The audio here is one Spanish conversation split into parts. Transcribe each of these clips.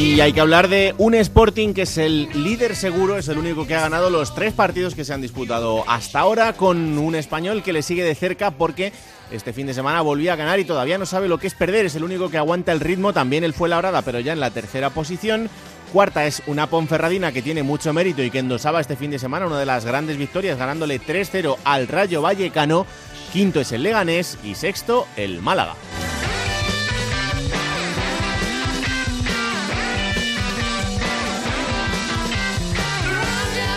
Y hay que hablar de un Sporting que es el líder seguro, es el único que ha ganado los tres partidos que se han disputado hasta ahora, con un español que le sigue de cerca porque este fin de semana volvió a ganar y todavía no sabe lo que es perder, es el único que aguanta el ritmo, también él fue labrada, pero ya en la tercera posición. Cuarta es una Ponferradina que tiene mucho mérito y que endosaba este fin de semana una de las grandes victorias, ganándole 3-0 al Rayo Vallecano. Quinto es el Leganés y sexto el Málaga.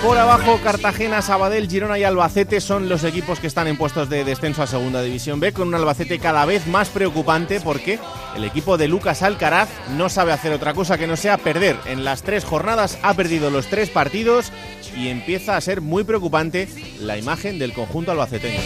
Por abajo, Cartagena, Sabadell, Girona y Albacete son los equipos que están en puestos de descenso a Segunda División B, con un Albacete cada vez más preocupante porque el equipo de Lucas Alcaraz no sabe hacer otra cosa que no sea perder. En las tres jornadas ha perdido los tres partidos y empieza a ser muy preocupante la imagen del conjunto albaceteño.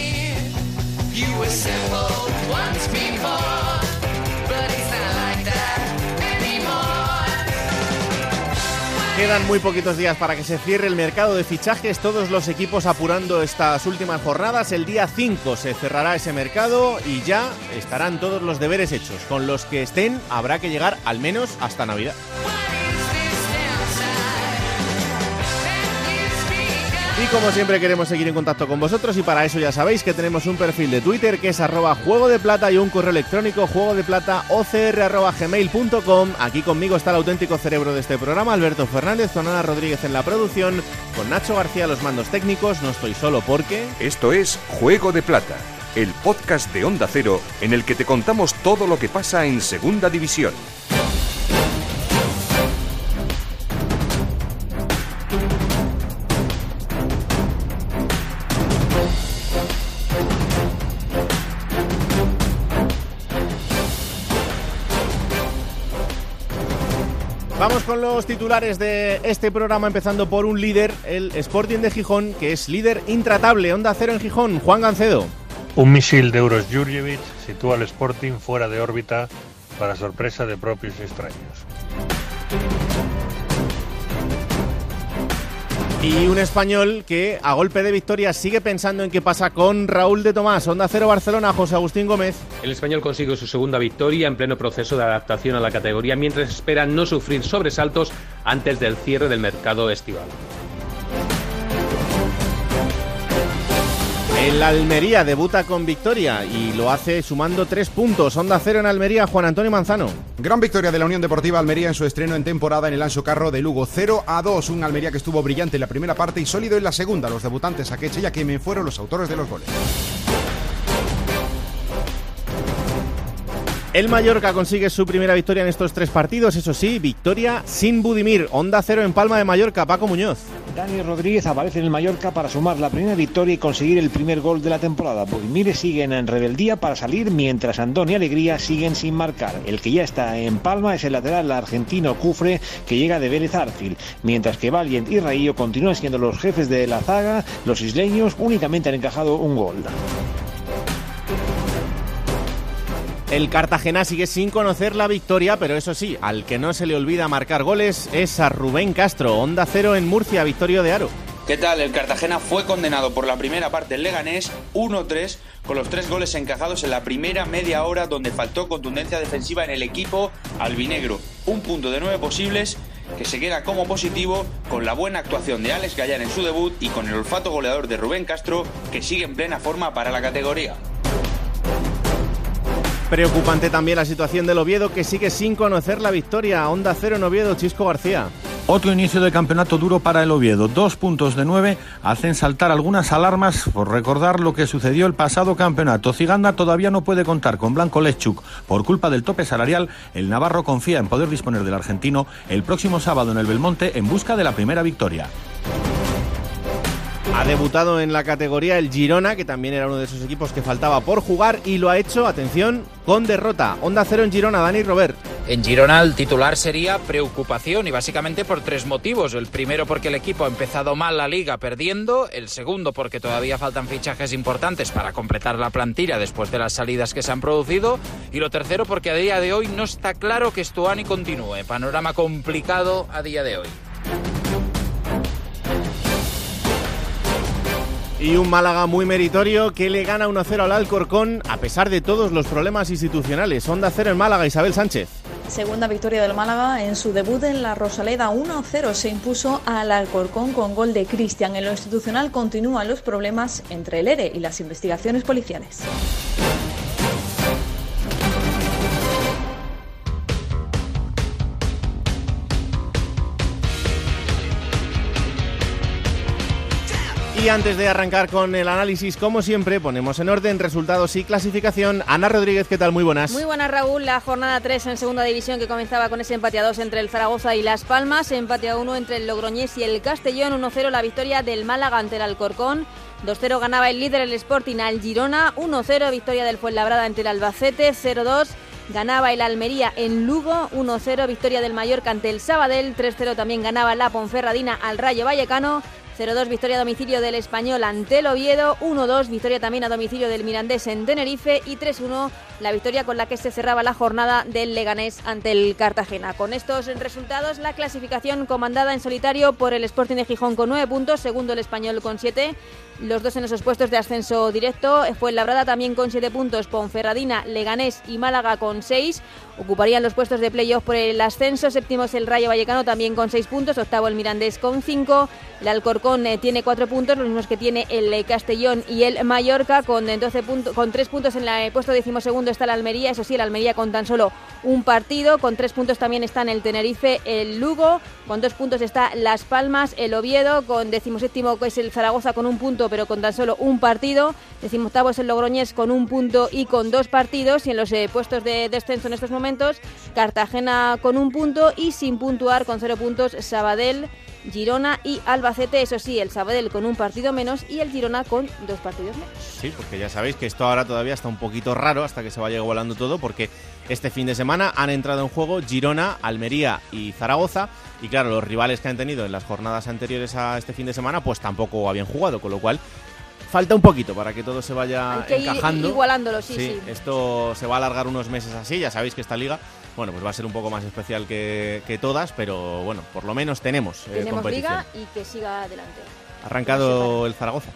Quedan muy poquitos días para que se cierre el mercado de fichajes, todos los equipos apurando estas últimas jornadas. El día 5 se cerrará ese mercado y ya estarán todos los deberes hechos. Con los que estén habrá que llegar al menos hasta Navidad. Y como siempre queremos seguir en contacto con vosotros y para eso ya sabéis que tenemos un perfil de Twitter que es arroba juego de plata y un correo electrónico juego de plata gmail.com. Aquí conmigo está el auténtico cerebro de este programa, Alberto Fernández, con Ana Rodríguez en la producción, con Nacho García los mandos técnicos, no estoy solo porque... Esto es Juego de Plata, el podcast de Onda Cero en el que te contamos todo lo que pasa en Segunda División. Los titulares de este programa, empezando por un líder, el Sporting de Gijón, que es líder intratable. Onda cero en Gijón, Juan Gancedo. Un misil de Euros Jurjevic sitúa al Sporting fuera de órbita para sorpresa de propios extraños. Y un español que a golpe de victoria sigue pensando en qué pasa con Raúl de Tomás. Onda Cero Barcelona, José Agustín Gómez. El español consigue su segunda victoria en pleno proceso de adaptación a la categoría mientras espera no sufrir sobresaltos antes del cierre del mercado estival. El Almería debuta con victoria y lo hace sumando tres puntos. Onda cero en Almería, Juan Antonio Manzano. Gran victoria de la Unión Deportiva Almería en su estreno en temporada en el Anso Carro de Lugo. 0 a 2. Un Almería que estuvo brillante en la primera parte y sólido en la segunda. Los debutantes Akeche y Akeme fueron los autores de los goles. El Mallorca consigue su primera victoria en estos tres partidos, eso sí, victoria sin Budimir. Onda cero en Palma de Mallorca, Paco Muñoz. Dani Rodríguez aparece en el Mallorca para sumar la primera victoria y conseguir el primer gol de la temporada. Budimir siguen en rebeldía para salir, mientras Andón y Alegría siguen sin marcar. El que ya está en Palma es el lateral argentino Cufre, que llega de Vélez Arfil, mientras que Valiant y Raío continúan siendo los jefes de la zaga. Los isleños únicamente han encajado un gol. El Cartagena sigue sin conocer la victoria, pero eso sí, al que no se le olvida marcar goles es a Rubén Castro. Onda cero en Murcia, Victorio de Aro. ¿Qué tal? El Cartagena fue condenado por la primera parte en Leganés 1-3 con los tres goles encajados en la primera media hora donde faltó contundencia defensiva en el equipo albinegro. Un punto de nueve posibles que se queda como positivo con la buena actuación de Alex Gallar en su debut y con el olfato goleador de Rubén Castro que sigue en plena forma para la categoría. Preocupante también la situación del Oviedo que sigue sin conocer la victoria. Onda cero en Oviedo, Chisco García. Otro inicio de campeonato duro para el Oviedo. Dos puntos de nueve hacen saltar algunas alarmas por recordar lo que sucedió el pasado campeonato. Ciganda todavía no puede contar con Blanco Lechuk. Por culpa del tope salarial, el Navarro confía en poder disponer del argentino el próximo sábado en el Belmonte en busca de la primera victoria. Ha debutado en la categoría el Girona, que también era uno de esos equipos que faltaba por jugar, y lo ha hecho, atención, con derrota. Onda cero en Girona, Dani Robert. En Girona el titular sería preocupación y básicamente por tres motivos. El primero porque el equipo ha empezado mal la liga perdiendo, el segundo porque todavía faltan fichajes importantes para completar la plantilla después de las salidas que se han producido y lo tercero porque a día de hoy no está claro que Stuani continúe. Panorama complicado a día de hoy. Y un Málaga muy meritorio que le gana 1-0 al Alcorcón a pesar de todos los problemas institucionales. Onda cero en Málaga, Isabel Sánchez. Segunda victoria del Málaga en su debut en la Rosaleda 1-0 se impuso al Alcorcón con gol de Cristian. En lo institucional continúan los problemas entre el ERE y las investigaciones policiales. Y antes de arrancar con el análisis, como siempre, ponemos en orden resultados y clasificación. Ana Rodríguez, ¿qué tal? Muy buenas. Muy buenas, Raúl. La jornada 3 en segunda división que comenzaba con ese empate a 2 entre el Zaragoza y Las Palmas, empate a 1 entre el Logroñés y el Castellón, 1-0 la victoria del Málaga ante el Alcorcón. 2-0 ganaba el líder el Sporting al Girona, 1-0 victoria del Fuenlabrada ante el Albacete, 0-2 ganaba el Almería en Lugo, 1-0 victoria del Mallorca ante el Sabadell, 3-0 también ganaba la Ponferradina al Rayo Vallecano 0-2 victoria a domicilio del Español ante el Oviedo, 1-2 victoria también a domicilio del Mirandés en Tenerife y 3-1 la victoria con la que se cerraba la jornada del Leganés ante el Cartagena. Con estos resultados, la clasificación comandada en solitario por el Sporting de Gijón con 9 puntos, segundo el Español con 7, los dos en esos puestos de ascenso directo, fue Labrada también con 7 puntos, Ponferradina, Leganés y Málaga con 6, ocuparían los puestos de playoff por el ascenso, séptimo el Rayo Vallecano también con 6 puntos, octavo el Mirandés con 5, el Alcorcón eh, tiene 4 puntos, los mismos que tiene el eh, Castellón y el Mallorca con, 12 puntos, con 3 puntos en el puesto decimosegundo está la Almería, eso sí, el Almería con tan solo un partido, con 3 puntos también están el Tenerife, el Lugo, con 2 puntos está Las Palmas, el Oviedo, con decimoséptimo es el Zaragoza con un punto pero con tan solo un partido, decimoctavo es el Logroñés con un punto y con dos partidos y en los eh, puestos de descenso en estos momentos Cartagena con un punto y sin puntuar con cero puntos Sabadell, Girona y Albacete, eso sí, el Sabadell con un partido menos y el Girona con dos partidos menos. Sí, porque ya sabéis que esto ahora todavía está un poquito raro hasta que se vaya igualando todo porque este fin de semana han entrado en juego Girona, Almería y Zaragoza y claro, los rivales que han tenido en las jornadas anteriores a este fin de semana pues tampoco habían jugado, con lo cual falta un poquito para que todo se vaya Hay que ir encajando. igualándolo, sí, sí. Esto se va a alargar unos meses así, ya sabéis que esta liga, bueno, pues va a ser un poco más especial que, que todas, pero bueno, por lo menos tenemos, eh, Tenemos competición. liga y que siga adelante. Ha arrancado el Zaragoza.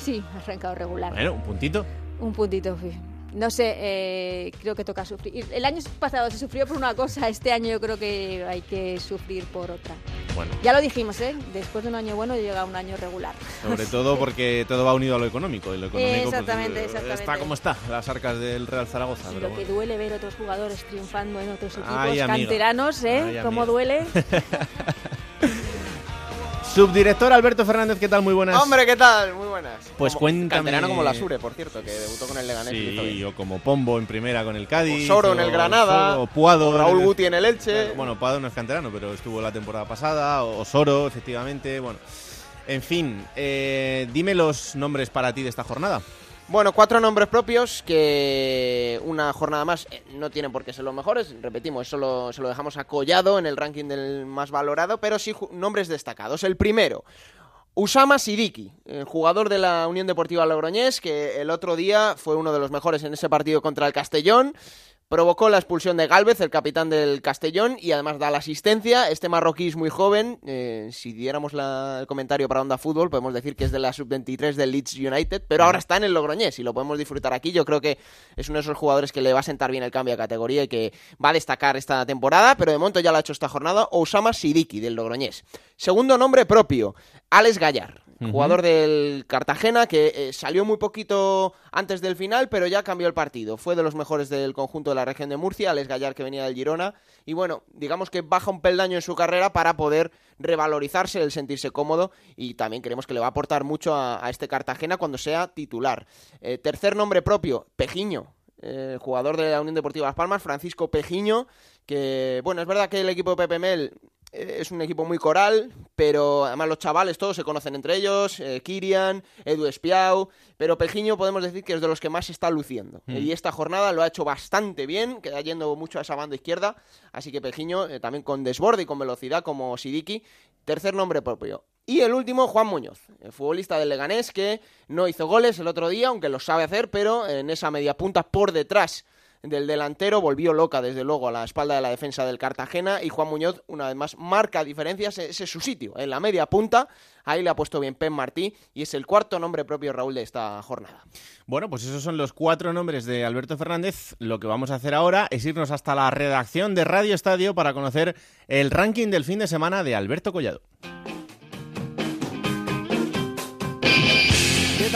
Sí, ha arrancado regular. Bueno, un puntito. Un puntito, sí. No sé, eh, creo que toca sufrir. El año pasado se sufrió por una cosa, este año yo creo que hay que sufrir por otra. Bueno, Ya lo dijimos, ¿eh? Después de un año bueno llega un año regular. sobre todo porque todo va unido a lo económico. Y lo económico pues, Exactamente, eh, exactamente. Está como está, las arcas del Real Zaragoza. Pero lo que bueno. duele ver otros jugadores triunfando en otros equipos Ay, canteranos, ¿eh? Ay, Cómo duele. Subdirector Alberto Fernández, ¿qué tal? Muy buenas. Hombre, ¿qué tal? Muy buenas. Pues Como- cuéntame- Canterano como la Sure, por cierto, que debutó con el Leganés. Sí, o como Pombo en primera con el Cádiz. Soro en el Granada, o Puado. o Raúl Guti en el Elche. Bueno, Puado no es canterano, pero estuvo la temporada pasada. O Soro, efectivamente. Bueno, en fin, eh, dime los nombres para ti de esta jornada. Bueno, cuatro nombres propios que una jornada más eh, no tienen por qué ser los mejores. Repetimos, eso lo- se lo dejamos acollado en el ranking del más valorado, pero sí nombres destacados. El primero, Usama Sidiki, jugador de la Unión Deportiva Logroñés, que el otro día fue uno de los mejores en ese partido contra el Castellón. Provocó la expulsión de Galvez, el capitán del Castellón, y además da la asistencia. Este marroquí es muy joven. eh, si diéramos el comentario para Onda Fútbol, podemos decir que es de la sub-23 del Leeds United, pero ahora está en el Logroñés y lo podemos disfrutar aquí. Yo creo que es uno de esos jugadores que le va a sentar bien el cambio de categoría y que va a destacar esta temporada, pero de momento ya lo ha hecho esta jornada. Osama Sidiki, del Logroñés. Segundo nombre propio, Alex Gallar. Jugador del Cartagena que eh, salió muy poquito antes del final, pero ya cambió el partido. Fue de los mejores del conjunto de la región de Murcia, Alex Gallar que venía del Girona. Y bueno, digamos que baja un peldaño en su carrera para poder revalorizarse, el sentirse cómodo. Y también creemos que le va a aportar mucho a, este Cartagena cuando sea titular. Eh, tercer nombre propio, Pejiño. eh, jugador de la Unión Deportiva Las Palmas, Francisco Pejiño, que bueno, es verdad que el equipo de Pepe Mel es un equipo muy coral, pero además los chavales todos se conocen entre ellos, eh, Kirian, Edu Espiau, pero Pejiño podemos decir que es de los que más se está luciendo. Mm. Y esta jornada lo ha hecho bastante bien, queda yendo mucho a esa banda izquierda, así que Pejiño eh, también con desborde y con velocidad como Sidiki, tercer nombre propio. Y el último, Juan Muñoz, el futbolista del Leganés que no hizo goles el otro día, aunque lo sabe hacer, pero en esa media punta por detrás del delantero volvió loca desde luego a la espalda de la defensa del Cartagena y Juan Muñoz una vez más marca diferencias, ese es su sitio, en la media punta, ahí le ha puesto bien Pen Martí y es el cuarto nombre propio Raúl de esta jornada. Bueno, pues esos son los cuatro nombres de Alberto Fernández. Lo que vamos a hacer ahora es irnos hasta la redacción de Radio Estadio para conocer el ranking del fin de semana de Alberto Collado.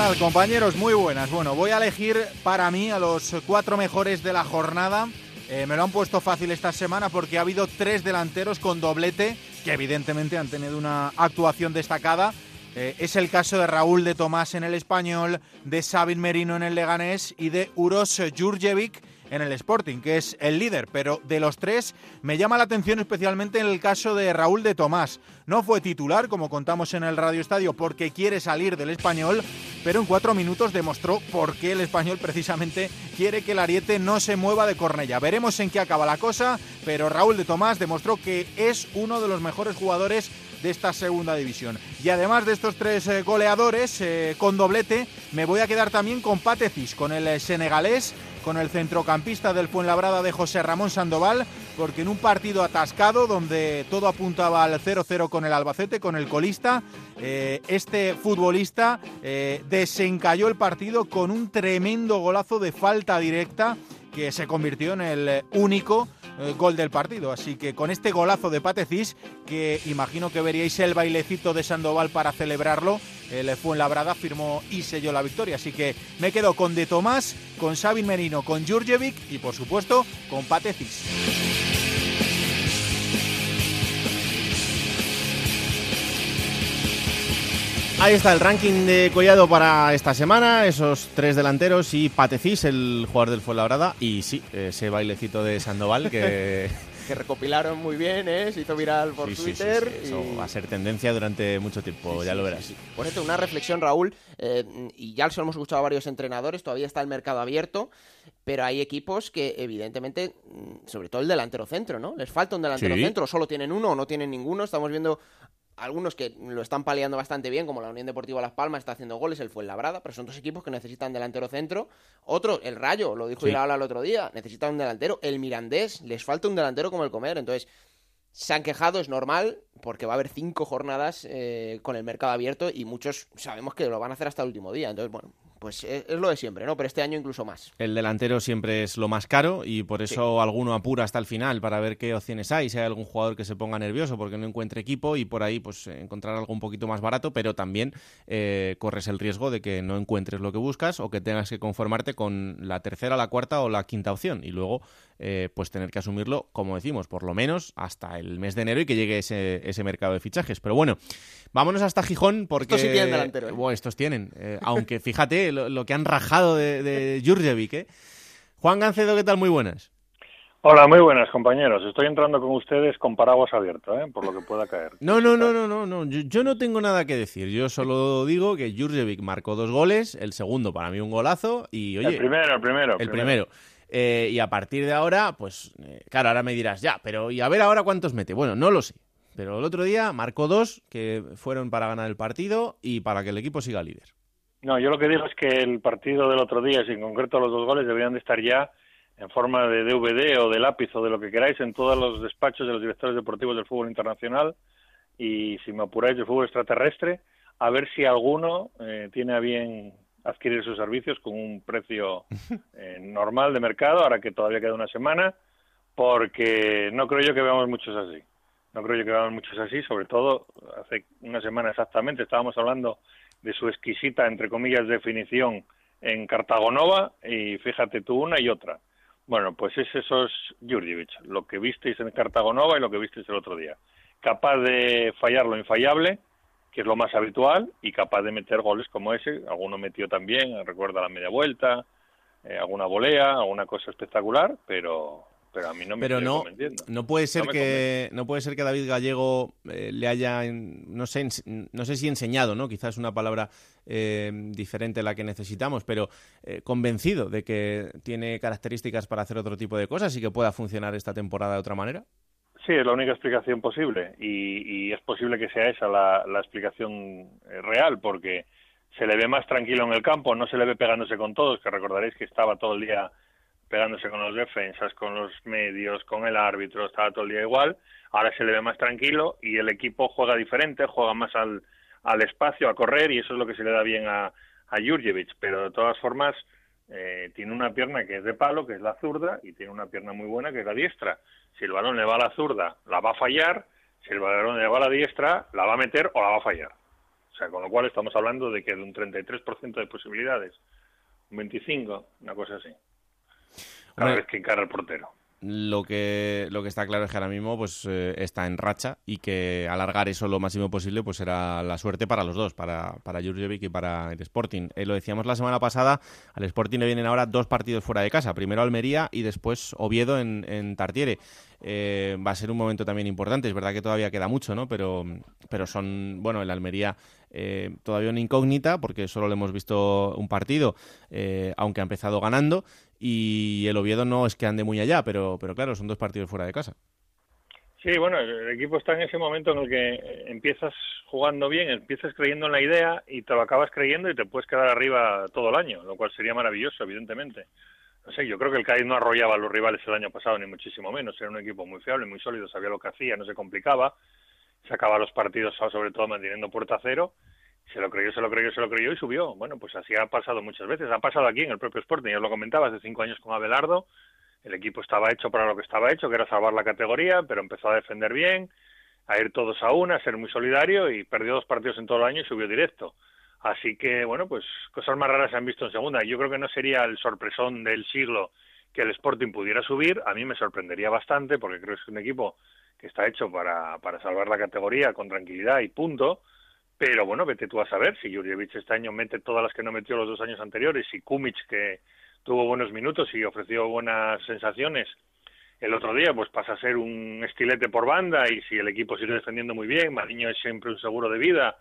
Tal, compañeros? Muy buenas. Bueno, voy a elegir para mí a los cuatro mejores de la jornada. Eh, me lo han puesto fácil esta semana porque ha habido tres delanteros con doblete que evidentemente han tenido una actuación destacada. Eh, es el caso de Raúl de Tomás en el Español, de Sabin Merino en el Leganés y de Uros Jurjevic en el Sporting, que es el líder. Pero de los tres me llama la atención especialmente en el caso de Raúl de Tomás. No fue titular, como contamos en el Radio Estadio, porque quiere salir del español, pero en cuatro minutos demostró por qué el español precisamente quiere que el ariete no se mueva de Cornella. Veremos en qué acaba la cosa, pero Raúl de Tomás demostró que es uno de los mejores jugadores de esta segunda división. Y además de estos tres eh, goleadores eh, con doblete, me voy a quedar también con Patecis, con el eh, senegalés, con el centrocampista del Fuenlabrada de José Ramón Sandoval, porque en un partido atascado donde todo apuntaba al 0-0 con el Albacete, con el colista, eh, este futbolista eh, desencalló el partido con un tremendo golazo de falta directa que se convirtió en el único eh, gol del partido. Así que con este golazo de Patecis, que imagino que veríais el bailecito de Sandoval para celebrarlo, el Fuenlabrada firmó y selló la victoria. Así que me quedo con De Tomás, con Sabin Merino, con Jurjevic y por supuesto con Patecis. Ahí está el ranking de Collado para esta semana, esos tres delanteros y Patecís, el jugador del Fuenlabrada, y sí, ese bailecito de Sandoval que... que recopilaron muy bien, ¿eh? se hizo viral por Sí, sí, sí, Twitter. sí, eso y- va a ser tendencia durante mucho tiempo, ya lo verás. Por esto, una reflexión, Raúl, eh, y ya lo hemos escuchado a varios entrenadores, todavía está el mercado abierto, pero hay equipos que, evidentemente, mm, sobre todo el delantero centro, ¿no? Les falta un delantero centro, solo tienen uno o no tienen ninguno. Estamos viendo algunos que lo están paliando bastante bien, como la Unión Deportiva Las Palmas está haciendo goles, el Fuenlabrada, pero son dos equipos que necesitan delantero centro. Otro, el Rayo, lo dijo Sí. Iraola el otro día, necesita un delantero. El Mirandés, les falta un delantero como el Comer, entonces se han quejado, es normal, porque va a haber cinco jornadas eh, con el mercado abierto y muchos sabemos que lo van a hacer hasta el último día. Entonces, bueno, pues es, es lo de siempre, ¿no? Pero este año incluso más. El delantero siempre es lo más caro y por eso alguno apura hasta el final para ver qué opciones hay, si hay algún jugador que se ponga nervioso porque no encuentre equipo y por ahí pues encontrar algo un poquito más barato, pero también eh, corres el riesgo de que no encuentres lo que buscas o que tengas que conformarte con la tercera, la cuarta o la quinta opción y luego eh, pues tener que asumirlo, como decimos, por lo menos hasta el mes de enero y que llegue ese, ese mercado de fichajes. Pero bueno, vámonos hasta Gijón porque... Estos sí tienen delantero, ¿eh? Bueno, estos tienen, eh, aunque fíjate lo, lo que han rajado de, de Jurjevic, ¿eh? Juan Gancedo, ¿qué tal? Muy buenas. Hola, muy buenas compañeros. Estoy entrando con ustedes con paraguas abierto, ¿eh? por lo que pueda caer. No, no, no, no, no, no. Yo, yo no tengo nada que decir. Yo solo digo que Jurjevic marcó dos goles, el segundo para mí un golazo y oye, el primero, el primero. el primero. Eh, y a partir de ahora, pues eh, claro, ahora me dirás, ya, pero y a ver ahora cuántos mete. Bueno, no lo sé. Pero el otro día marcó dos que fueron para ganar el partido y para que el equipo siga líder. No, yo lo que digo es que el partido del otro día, si en concreto los dos goles, deberían de estar ya en forma de DVD o de lápiz o de lo que queráis en todos los despachos de los directores deportivos del fútbol internacional y, si me apuráis, del fútbol extraterrestre, a ver si alguno eh, tiene a bien adquirir sus servicios con un precio eh, normal de mercado, ahora que todavía queda una semana, porque no creo yo que veamos muchos así. No creo yo que veamos muchos así, sobre todo hace una semana exactamente estábamos hablando de su exquisita, entre comillas, definición en Cartagonova y fíjate tú una y otra. Bueno, pues es eso es Jurjevic, lo que visteis en Cartagonova y lo que visteis el otro día. Capaz de fallar lo infallable, que es lo más habitual, y capaz de meter goles como ese. Alguno metió también, recuerda la media vuelta, eh, alguna volea, alguna cosa espectacular, pero pero a mí no me pero no, no puede ser que no puede ser que David Gallego eh, le haya no sé no sé si enseñado no quizás es una palabra eh, diferente a la que necesitamos pero eh, convencido de que tiene características para hacer otro tipo de cosas y que pueda funcionar esta temporada de otra manera Sí, es la única explicación posible. Y, es posible que sea esa la, la explicación eh, real porque se le ve más tranquilo en el campo, no se le ve pegándose con todos, que recordaréis que estaba todo el día pegándose con los defensas, con los medios, con el árbitro, estaba todo el día igual, ahora se le ve más tranquilo y el equipo juega diferente, juega más al, al espacio, a correr y eso es lo que se le da bien a, a Jurjevic, pero de todas formas eh, tiene una pierna que es de palo, que es la zurda, y tiene una pierna muy buena, que es la diestra. Si el balón le va a la zurda, la va a fallar, si el balón le va a la diestra, la va a meter o la va a fallar. O sea, con lo cual estamos hablando de que de un 33% de posibilidades, un 25%, una cosa así, cada Hombre, vez que encara el portero. Lo que lo que está claro es que ahora mismo pues eh, está en racha y que alargar eso lo máximo posible pues será la suerte para los dos para para Jurjevic y para el Sporting. Eh, lo decíamos la semana pasada al Sporting le vienen ahora dos partidos fuera de casa primero Almería y después Oviedo en, en Tartiere. Eh, va a ser un momento también importante es verdad que todavía queda mucho no pero pero son bueno el Almería eh, todavía una incógnita porque solo le hemos visto un partido eh, aunque ha empezado ganando y el Oviedo no es que ande muy allá pero pero claro son dos partidos fuera de casa Sí, bueno, el equipo está en ese momento en el que empiezas jugando bien, empiezas creyendo en la idea y te lo acabas creyendo y te puedes quedar arriba todo el año, lo cual sería maravilloso, evidentemente. No sé, yo creo que el Cádiz no arrollaba a los rivales el año pasado, ni muchísimo menos. Era un equipo muy fiable, muy sólido, sabía lo que hacía, no se complicaba, sacaba los partidos sobre todo manteniendo puerta cero. Se lo creyó, se lo creyó, se lo creyó y subió. Bueno, pues así ha pasado muchas veces. Ha pasado aquí en el propio Sporting, ya os lo comentaba, hace cinco años con Abelardo. El equipo estaba hecho para lo que estaba hecho, que era salvar la categoría, pero empezó a defender bien, a ir todos a una, a ser muy solidario y perdió dos partidos en todo el año y subió directo. Así que, bueno, pues cosas más raras se han visto en segunda. Yo creo que no sería el sorpresón del siglo que el Sporting pudiera subir. A mí me sorprendería bastante porque creo que es un equipo que está hecho para, para salvar la categoría con tranquilidad y punto. Pero bueno, vete tú a saber si Jurjevic este año mete todas las que no metió los dos años anteriores y Kumic que tuvo buenos minutos y ofreció buenas sensaciones el otro día, pues pasa a ser un estilete por banda y si el equipo sigue defendiendo muy bien, Mariño es siempre un seguro de vida,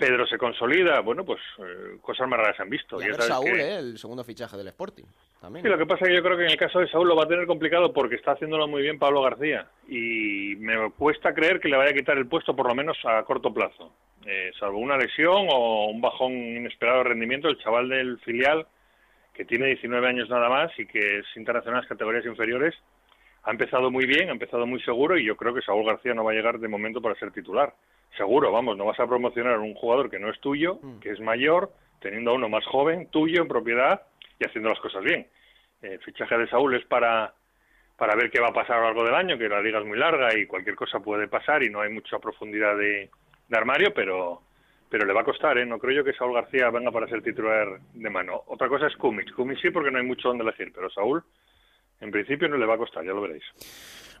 Pedro se consolida, bueno, pues eh, cosas más raras se han visto. Y a Ya ver sabes Saúl, que- ¿eh? el segundo fichaje del Sporting. También. Sí, lo que pasa es que yo creo que en el caso de Saúl lo va a tener complicado porque está haciéndolo muy bien Pablo García y me cuesta creer que le vaya a quitar el puesto por lo menos a corto plazo. Eh, salvo una lesión o un bajón inesperado de rendimiento, el chaval del filial, que tiene 19 años nada más y que es internacional en las categorías inferiores, ha empezado muy bien, ha empezado muy seguro y yo creo que Saúl García no va a llegar de momento para ser titular. Seguro, vamos, no vas a promocionar a un jugador que no es tuyo, que es mayor, teniendo a uno más joven, tuyo en propiedad y haciendo las cosas bien. El fichaje de Saúl es para, para ver qué va a pasar a lo largo del año, que la liga es muy larga y cualquier cosa puede pasar y no hay mucha profundidad de, de armario, pero pero le va a costar, ¿eh? No creo yo que Saúl García venga para ser titular de mano. Otra cosa es Kumic. Kumic sí, porque no hay mucho donde elegir, pero Saúl, en principio, no le va a costar, ya lo veréis.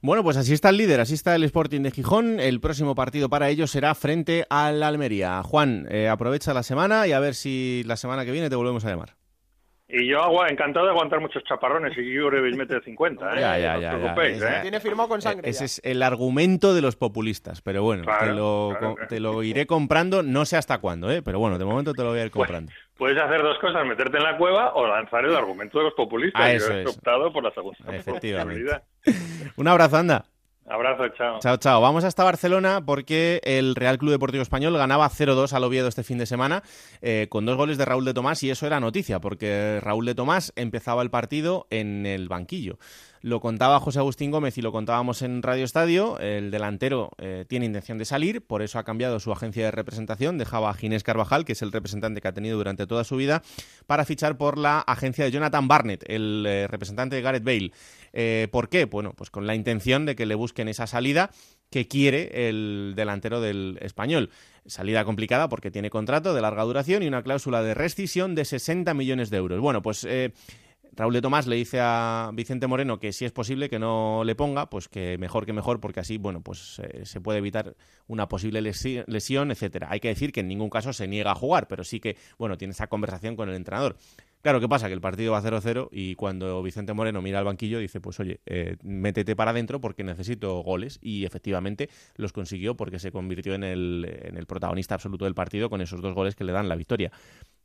Bueno, pues así está el líder, así está el Sporting de Gijón. El próximo partido para ellos será frente al Almería. Juan, eh, aprovecha la semana y a ver si la semana que viene te volvemos a llamar. Y yo encantado de aguantar muchos chaparrones y Jurjevic mete 50, ¿eh? Ya, ya, no ya, os ya. preocupéis, ¿eh? Tiene firmado con sangre. Eh, Ese ya. es el argumento de los populistas, pero bueno, Claro, te, lo, claro, co- claro. te lo iré comprando, no sé hasta cuándo, ¿eh? pero bueno, de momento te lo voy a ir Pues, comprando. Puedes hacer dos cosas, meterte en la cueva o lanzar el argumento de los populistas. Ah, Yo eso he es. optado por la segunda. Efectivamente. Un abrazo, anda. Abrazo, chao. Chao, chao. Vamos hasta Barcelona porque el Real Club Deportivo Español ganaba 0-2 al Oviedo este fin de semana eh, con dos goles de Raúl de Tomás y eso era noticia porque Raúl de Tomás empezaba el partido en el banquillo. Lo contaba José Agustín Gómez y lo contábamos en Radio Estadio. El delantero eh, tiene intención de salir, por eso ha cambiado su agencia de representación. Dejaba a Ginés Carvajal, que es el representante que ha tenido durante toda su vida, para fichar por la agencia de Jonathan Barnett, el eh, representante de Gareth Bale. Eh, ¿Por qué? Bueno, pues con la intención de que le busquen esa salida que quiere el delantero del español. Salida complicada porque tiene contrato de larga duración y una cláusula de rescisión de 60 millones de euros. Bueno, pues Raúl de Tomás le dice a Vicente Moreno que si es posible que no le ponga, pues que mejor que mejor, porque así, bueno, pues eh, se puede evitar una posible lesi- lesión, etcétera. Hay que decir que en ningún caso se niega a jugar, pero sí que, bueno, tiene esa conversación con el entrenador. Claro, ¿qué pasa? Que el partido va 0-0 y cuando Vicente Moreno mira al banquillo dice, pues oye, eh, métete para adentro porque necesito goles. Y efectivamente los consiguió porque se convirtió en el, en el protagonista absoluto del partido con esos dos goles que le dan la victoria.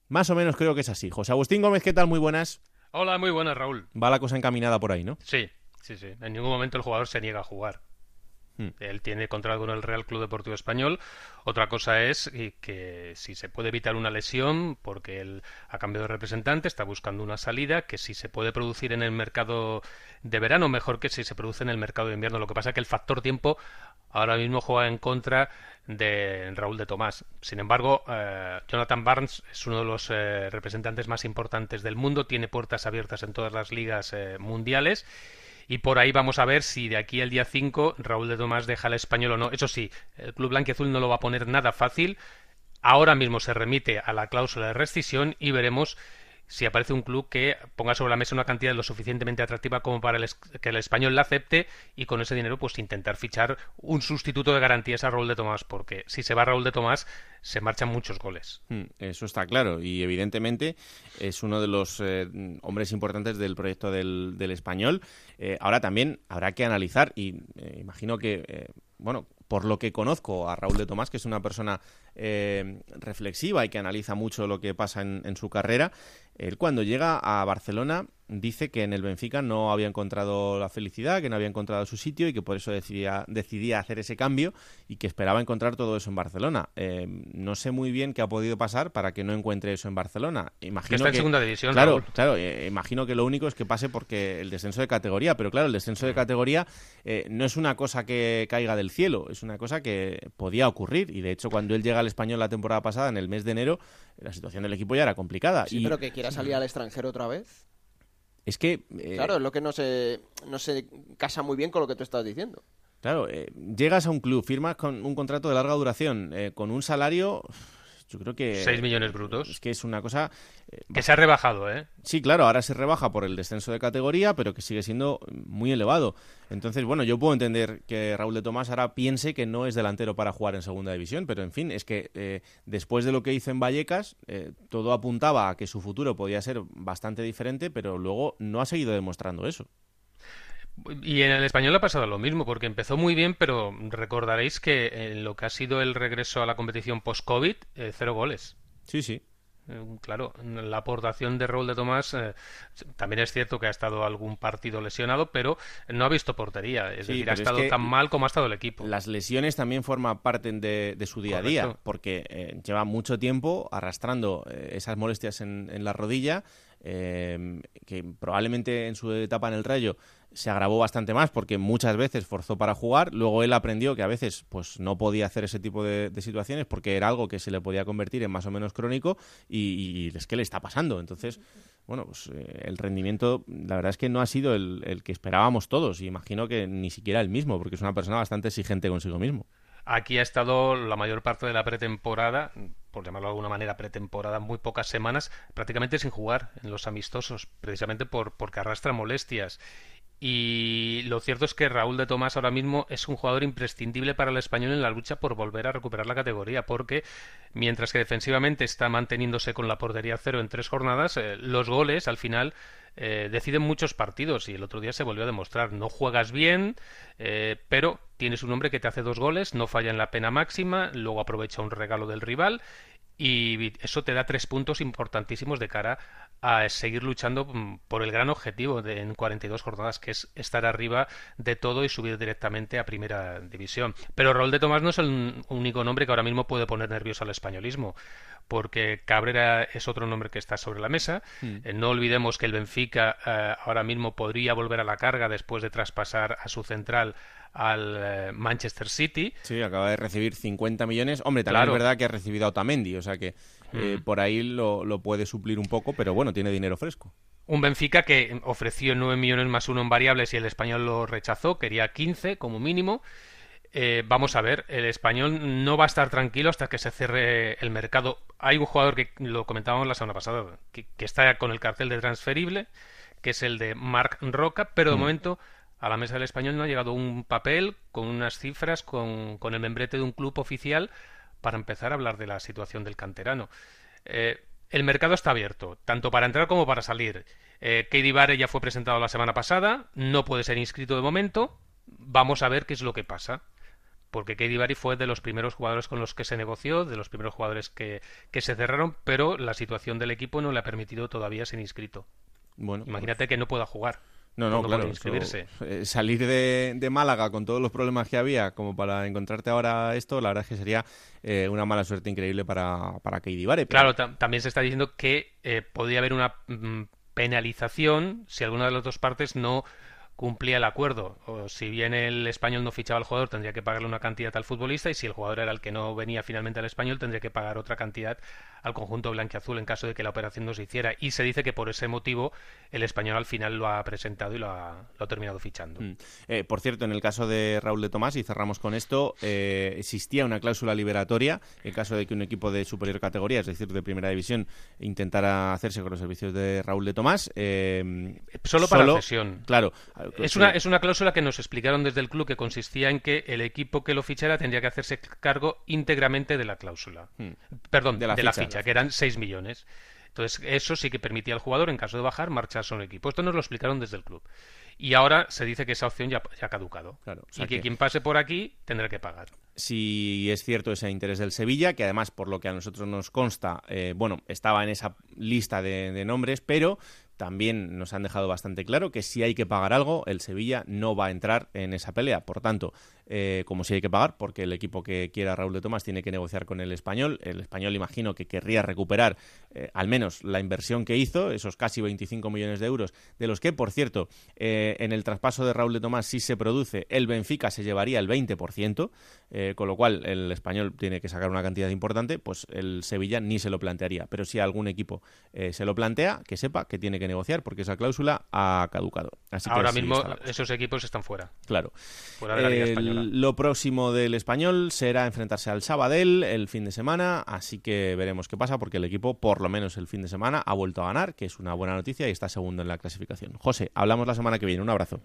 Más o menos creo que es así. José Agustín Gómez, ¿qué tal? Muy buenas. Hola, muy buenas, Raúl. Va la cosa encaminada por ahí, ¿no? Sí, sí, sí. En ningún momento el jugador se niega a jugar. Hmm. Él tiene contrato con el Real Club Deportivo Español. Otra cosa es que si se puede evitar una lesión, porque él ha cambiado de representante, está buscando una salida, que si se puede producir en el mercado de verano, mejor que si se produce en el mercado de invierno. Lo que pasa es que el factor tiempo ahora mismo juega en contra de Raúl de Tomás. Sin embargo, eh, Jonathan Barnes es uno de los eh, representantes más importantes del mundo, tiene puertas abiertas en todas las ligas eh, mundiales y por ahí vamos a ver si de aquí al día 5 Raúl de Tomás deja el español o no. Eso sí, el Club Blanquiazul no lo va a poner nada fácil. Ahora mismo se remite a la cláusula de rescisión y veremos si aparece un club que ponga sobre la mesa una cantidad lo suficientemente atractiva como para que el español la acepte y con ese dinero pues intentar fichar un sustituto de garantías a Raúl de Tomás porque si se va Raúl de Tomás se marchan muchos goles. Hmm, eso está claro y evidentemente es uno de los eh, hombres importantes del proyecto del, español. Eh, ahora también habrá que analizar y eh, imagino que bueno, por lo que conozco a Raúl de Tomás, que es una persona eh, reflexiva y que analiza mucho lo que pasa en, su carrera, él cuando llega a Barcelona dice que en el Benfica no había encontrado la felicidad, que no había encontrado su sitio y que por eso decidía, decidía hacer ese cambio y que esperaba encontrar todo eso en Barcelona. Eh, no sé muy bien qué ha podido pasar para que no encuentre eso en Barcelona. Imagino que está en segunda división. Claro, claro. Eh, imagino que lo único es que pase porque el descenso de categoría, pero claro, el descenso de categoría eh, no es una cosa que caiga del cielo, es una cosa que podía ocurrir y de hecho cuando él llega al español la temporada pasada en el mes de enero la situación del equipo ya era complicada. Sí, pero que quiera salir al extranjero otra vez. Es que... Eh, claro, es lo que no se, no se casa muy bien con lo que tú estás diciendo. Claro, eh, llegas a un club, firmas con un contrato de larga duración, eh, con un salario yo creo que... 6 millones brutos. Es que es una cosa... Eh, que se ha rebajado, ¿eh? Sí, claro, ahora se rebaja por el descenso de categoría, pero que sigue siendo muy elevado. Entonces, bueno, yo puedo entender que Raúl de Tomás ahora piense que no es delantero para jugar en segunda división, pero en fin, es que eh, después de lo que hizo en Vallecas, eh, todo apuntaba a que su futuro podía ser bastante diferente, pero luego no ha seguido demostrando eso. Y en el español ha pasado lo mismo, porque empezó muy bien, pero recordaréis que en lo que ha sido el regreso a la competición post-COVID, eh, cero goles. Sí, sí. Eh, claro, la aportación de Raúl de Tomás eh, también es cierto que ha estado algún partido lesionado, pero no ha visto portería. Es decir, ha estado tan mal como ha estado el equipo. Las lesiones también forman parte de, su día a día, porque lleva mucho tiempo arrastrando esas molestias en, en la rodilla, que probablemente en su etapa en el Rayo se agravó bastante más porque muchas veces forzó para jugar, luego él aprendió que a veces pues no podía hacer ese tipo de, situaciones porque era algo que se le podía convertir en más o menos crónico y, es que le está pasando. Entonces, bueno, pues eh, el rendimiento la verdad es que no ha sido el, el que esperábamos todos y imagino que ni siquiera el mismo porque es una persona bastante exigente consigo mismo. Aquí ha estado la mayor parte de la pretemporada, por llamarlo de alguna manera pretemporada, muy pocas semanas, prácticamente sin jugar en los amistosos, precisamente por, porque arrastra molestias. Y lo cierto es que Raúl de Tomás ahora mismo es un jugador imprescindible para el español en la lucha por volver a recuperar la categoría, porque mientras que defensivamente está manteniéndose con la portería cero en tres jornadas, eh, los goles al final eh, deciden muchos partidos y el otro día se volvió a demostrar. No juegas bien, eh, pero tienes un hombre que te hace dos goles, no falla en la pena máxima, luego aprovecha un regalo del rival y eso te da tres puntos importantísimos de cara a seguir luchando mm, por el gran objetivo de, en 42 jornadas, que es estar arriba de todo y subir directamente a primera división. Pero Raúl de Tomás no es el único nombre que ahora mismo puede poner nervioso al españolismo porque Cabrera es otro nombre que está sobre la mesa. Hmm. Eh, no olvidemos que el Benfica eh, ahora mismo podría volver a la carga después de traspasar a su central al eh, Manchester City. Sí, acaba de recibir 50 millones. Hombre, también es verdad que ha recibido a Otamendi, o sea que hmm. por ahí lo, lo puede suplir un poco, pero bueno, tiene dinero fresco. Un Benfica que ofreció 9 millones más uno en variables y el español lo rechazó, quería 15 como mínimo. Eh, vamos a ver, el español no va a estar tranquilo hasta que se cierre el mercado. Hay un jugador que lo comentábamos la semana pasada, que, está con el cartel de transferible, que es el de Marc Roca, pero de mm. momento a la mesa del español no ha llegado un papel con unas cifras, con, con el membrete de un club oficial para empezar a hablar de la situación del canterano. Eh, el mercado está abierto, tanto para entrar como para salir. Eh, Katie Barre ya fue presentado la semana pasada, no puede ser inscrito de momento. Vamos a ver qué es lo que pasa. Porque Katie Barry fue de los primeros jugadores con los que se negoció, de los primeros jugadores que, que se cerraron, pero la situación del equipo no le ha permitido todavía ser inscrito. Bueno, Imagínate que no pueda jugar. No, no, claro. inscribirse. eso, eh, salir de, de Málaga con todos los problemas que había, como para encontrarte ahora esto, la verdad es que sería eh, una mala suerte increíble para, para pero- Claro, tam- también se está diciendo que eh, podría haber una mm, penalización si alguna de las dos partes no cumplía el acuerdo. O si bien el español no fichaba al jugador, tendría que pagarle una cantidad al futbolista y si el jugador era el que no venía finalmente al español, tendría que pagar otra cantidad al conjunto blanquiazul en caso de que la operación no se hiciera. Y se dice que por ese motivo el español al final lo ha presentado y lo ha, lo ha terminado fichando. Mm. Eh, por cierto, en el caso de Raúl de Tomás, y cerramos con esto, eh, existía una cláusula liberatoria en caso de que un equipo de superior categoría, es decir, de primera división, intentara hacerse con los servicios de Raúl de Tomás. eh, Solo para cesión. Claro. Es una, es una cláusula que nos explicaron desde el club que consistía en que el equipo que lo fichara tendría que hacerse cargo íntegramente de la cláusula. Hmm. Perdón, De de la la, ficha. Ficha, que eran 6 millones. Entonces, eso sí que permitía al jugador, en caso de bajar, marcharse a un equipo. Esto nos lo explicaron desde el club. Y ahora se dice que esa opción ya, ya ha caducado. Claro, o sea y que, que- quien pase por aquí tendrá que pagar. si es cierto ese interés del Sevilla, que además, por lo que a nosotros nos consta, eh, bueno, estaba en esa lista de, de nombres, pero también nos han dejado bastante claro que si hay que pagar algo, el Sevilla no va a entrar en esa pelea. Por tanto, eh, como si hay que pagar, porque el equipo que quiera Raúl de Tomás tiene que negociar con el español. El español, imagino que querría recuperar eh, al menos la inversión que hizo, esos casi 25 millones de euros, de los que, por cierto, eh, en el traspaso de Raúl de Tomás, si se produce, el Benfica se llevaría el 20%, eh, con lo cual el español tiene que sacar una cantidad importante, pues el Sevilla ni se lo plantearía. Pero si algún equipo eh, se lo plantea, que sepa que tiene que negociar, porque esa cláusula ha caducado. Así Ahora mismo esos equipos están fuera. Claro. Fuera de la Liga Española. Lo próximo del español será enfrentarse al Sabadell el fin de semana, así que veremos qué pasa porque el equipo, por lo menos el fin de semana, ha vuelto a ganar, que es una buena noticia y está segundo en la clasificación. José, hablamos la semana que viene. Un abrazo.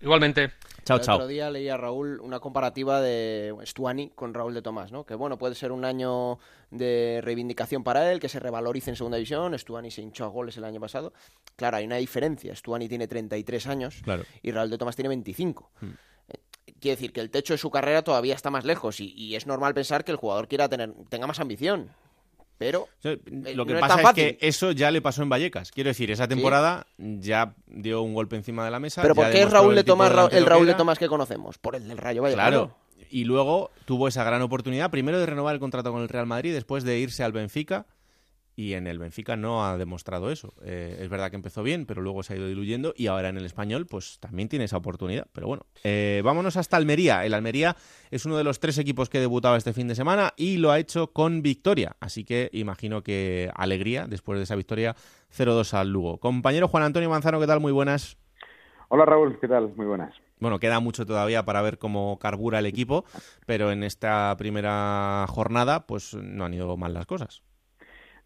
Igualmente. Chao, el chao. otro día leía Raúl una comparativa de Stuani con Raúl de Tomás, ¿no? Que bueno, puede ser un año de reivindicación para él, que se revalorice en segunda división. Stuani se hinchó a goles el año pasado. Claro, hay una diferencia. Stuani tiene 33 años Claro. y Raúl de Tomás tiene 25. Hmm. Quiere decir que el techo de su carrera todavía está más lejos y, y es normal pensar que el jugador quiera tener tenga más ambición. Pero eh, Lo que no es pasa es, fácil. que eso ya le pasó en Vallecas. Quiero decir, esa temporada ya dio un golpe encima de la mesa. Pero ¿por qué es Raúl el Tomás Ra- el que Raúl de. Tomás que conocemos? Por el del Rayo Vallecano. Claro. Y luego tuvo esa gran oportunidad, primero de renovar el contrato con el Real Madrid, después de irse al Benfica. Y en el Benfica no ha demostrado eso. Eh, es verdad que empezó bien, pero luego se ha ido diluyendo. Y ahora en el español, pues también tiene esa oportunidad. Pero bueno, eh, vámonos hasta Almería. El Almería es uno de los tres equipos que debutaba este fin de semana y lo ha hecho con victoria. Así que imagino que alegría después de esa victoria 0-2 al Lugo. Compañero Juan Antonio Manzano, ¿qué tal? Muy buenas. Hola Raúl, ¿qué tal? Muy buenas. Bueno, queda mucho todavía para ver cómo carbura el equipo, pero en esta primera jornada, pues no han ido mal las cosas.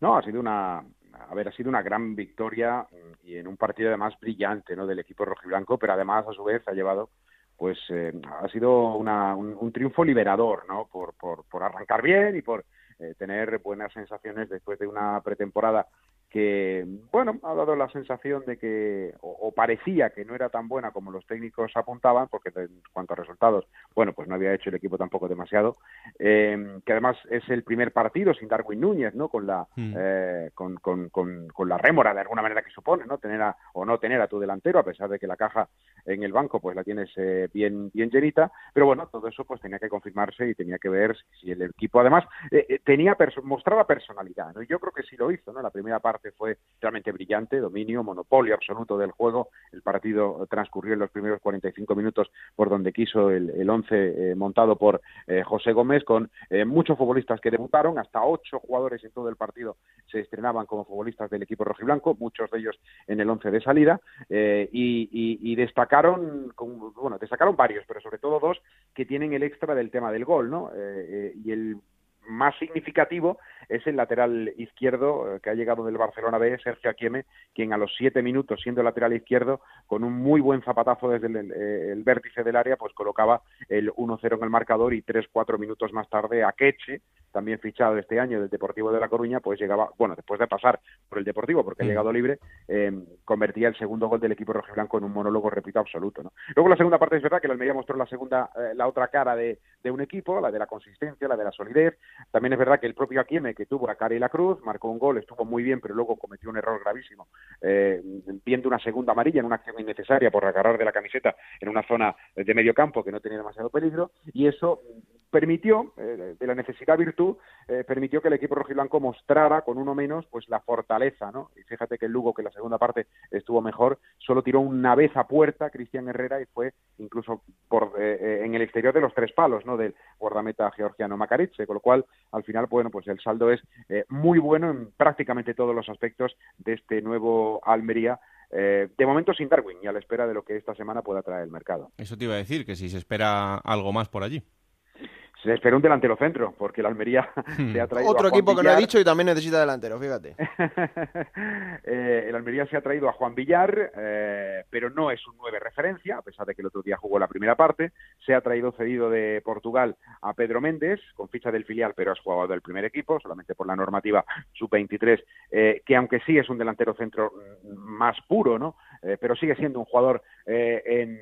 No, ha sido una, ha sido una gran victoria mm, y en un partido además brillante, ¿no? Del equipo rojiblanco, pero además a su vez ha llevado, pues, eh, ha sido una- un, un triunfo liberador, ¿no? Por, por, por arrancar bien y por eh, tener buenas sensaciones después de una pretemporada que, bueno, ha dado la sensación de que, o, o parecía que no era tan buena como los técnicos apuntaban, porque en cuanto a resultados, bueno, pues no había hecho el equipo tampoco demasiado, eh, que además es el primer partido sin Darwin Núñez, ¿no? Con la, Mm. eh, con, con, con, con la rémora de alguna manera que supone, ¿no? Tener a, o no tener a tu delantero, a pesar de que la caja en el banco pues la tienes eh, bien, bien llenita, pero bueno, todo eso pues tenía que confirmarse y tenía que ver si el equipo además eh, eh, tenía mostraba personalidad, ¿no? Y yo creo que sí lo hizo, ¿no? La primera parte fue realmente brillante, dominio, monopolio absoluto del juego, el partido transcurrió en los primeros 45 minutos por donde quiso el, el once eh, montado por eh, José Gómez, con eh, muchos futbolistas que debutaron, hasta ocho jugadores en todo el partido se estrenaban como futbolistas del equipo rojiblanco, muchos de ellos en el once de salida, eh, y, y- destacaron, con- bueno, destacaron varios, pero sobre todo dos que tienen el extra del tema del gol, ¿no? Eh, eh, y el más significativo es el lateral izquierdo eh, que ha llegado del Barcelona B, Sergio Aquieme, quien a los siete minutos, siendo lateral izquierdo, con un muy buen zapatazo desde el, eh, vértice del área, pues colocaba el 1-0 en el marcador y tres, cuatro minutos más tarde Akeche, también fichado este año del Deportivo de La Coruña, pues llegaba, bueno, después de pasar por el Deportivo, porque ha llegado libre, eh, convertía el segundo gol del equipo rojiblanco en un monólogo, repito, absoluto. ¿no? Luego la segunda parte es verdad que el Almería mostró la segunda, eh, la otra cara de, un equipo, la de la consistencia, la de la solidez. También es verdad que el propio Aquieme, que tuvo a Cara y la Cruz, marcó un gol, estuvo muy bien, pero luego cometió un error gravísimo, eh, viendo una segunda amarilla en una acción innecesaria por agarrar de la camiseta en una zona de medio campo que no tenía demasiado peligro, y eso permitió, eh, de la necesidad virtud, eh, permitió que el equipo rojiblanco mostrara con uno menos pues la fortaleza, ¿no? Y fíjate que el Lugo, que la segunda parte estuvo mejor, solo tiró una vez a puerta Cristian Herrera y fue incluso por eh, en el exterior de los tres palos, ¿no? Del guardameta georgiano Macariche, con lo cual al final, bueno, pues el saldo es muy bueno en prácticamente todos los aspectos de este nuevo Almería de momento sin Darwin y a la espera de lo que esta semana pueda traer el mercado. Eso te iba a decir, que si se espera algo más por allí se espera un delantero centro, porque la Almería se ha traído Otro equipo que no he dicho y también necesita delantero, fíjate. eh, el Almería se ha traído a Juan Villar, eh, pero no es un nueve referencia, a pesar de que el otro día jugó la primera parte. Se ha traído cedido de Portugal a Pedro Méndez, con ficha del filial, pero has jugado del primer equipo, solamente por la normativa sub-23, eh, que aunque sí es un delantero centro más puro, ¿no? Eh, pero sigue siendo un jugador en,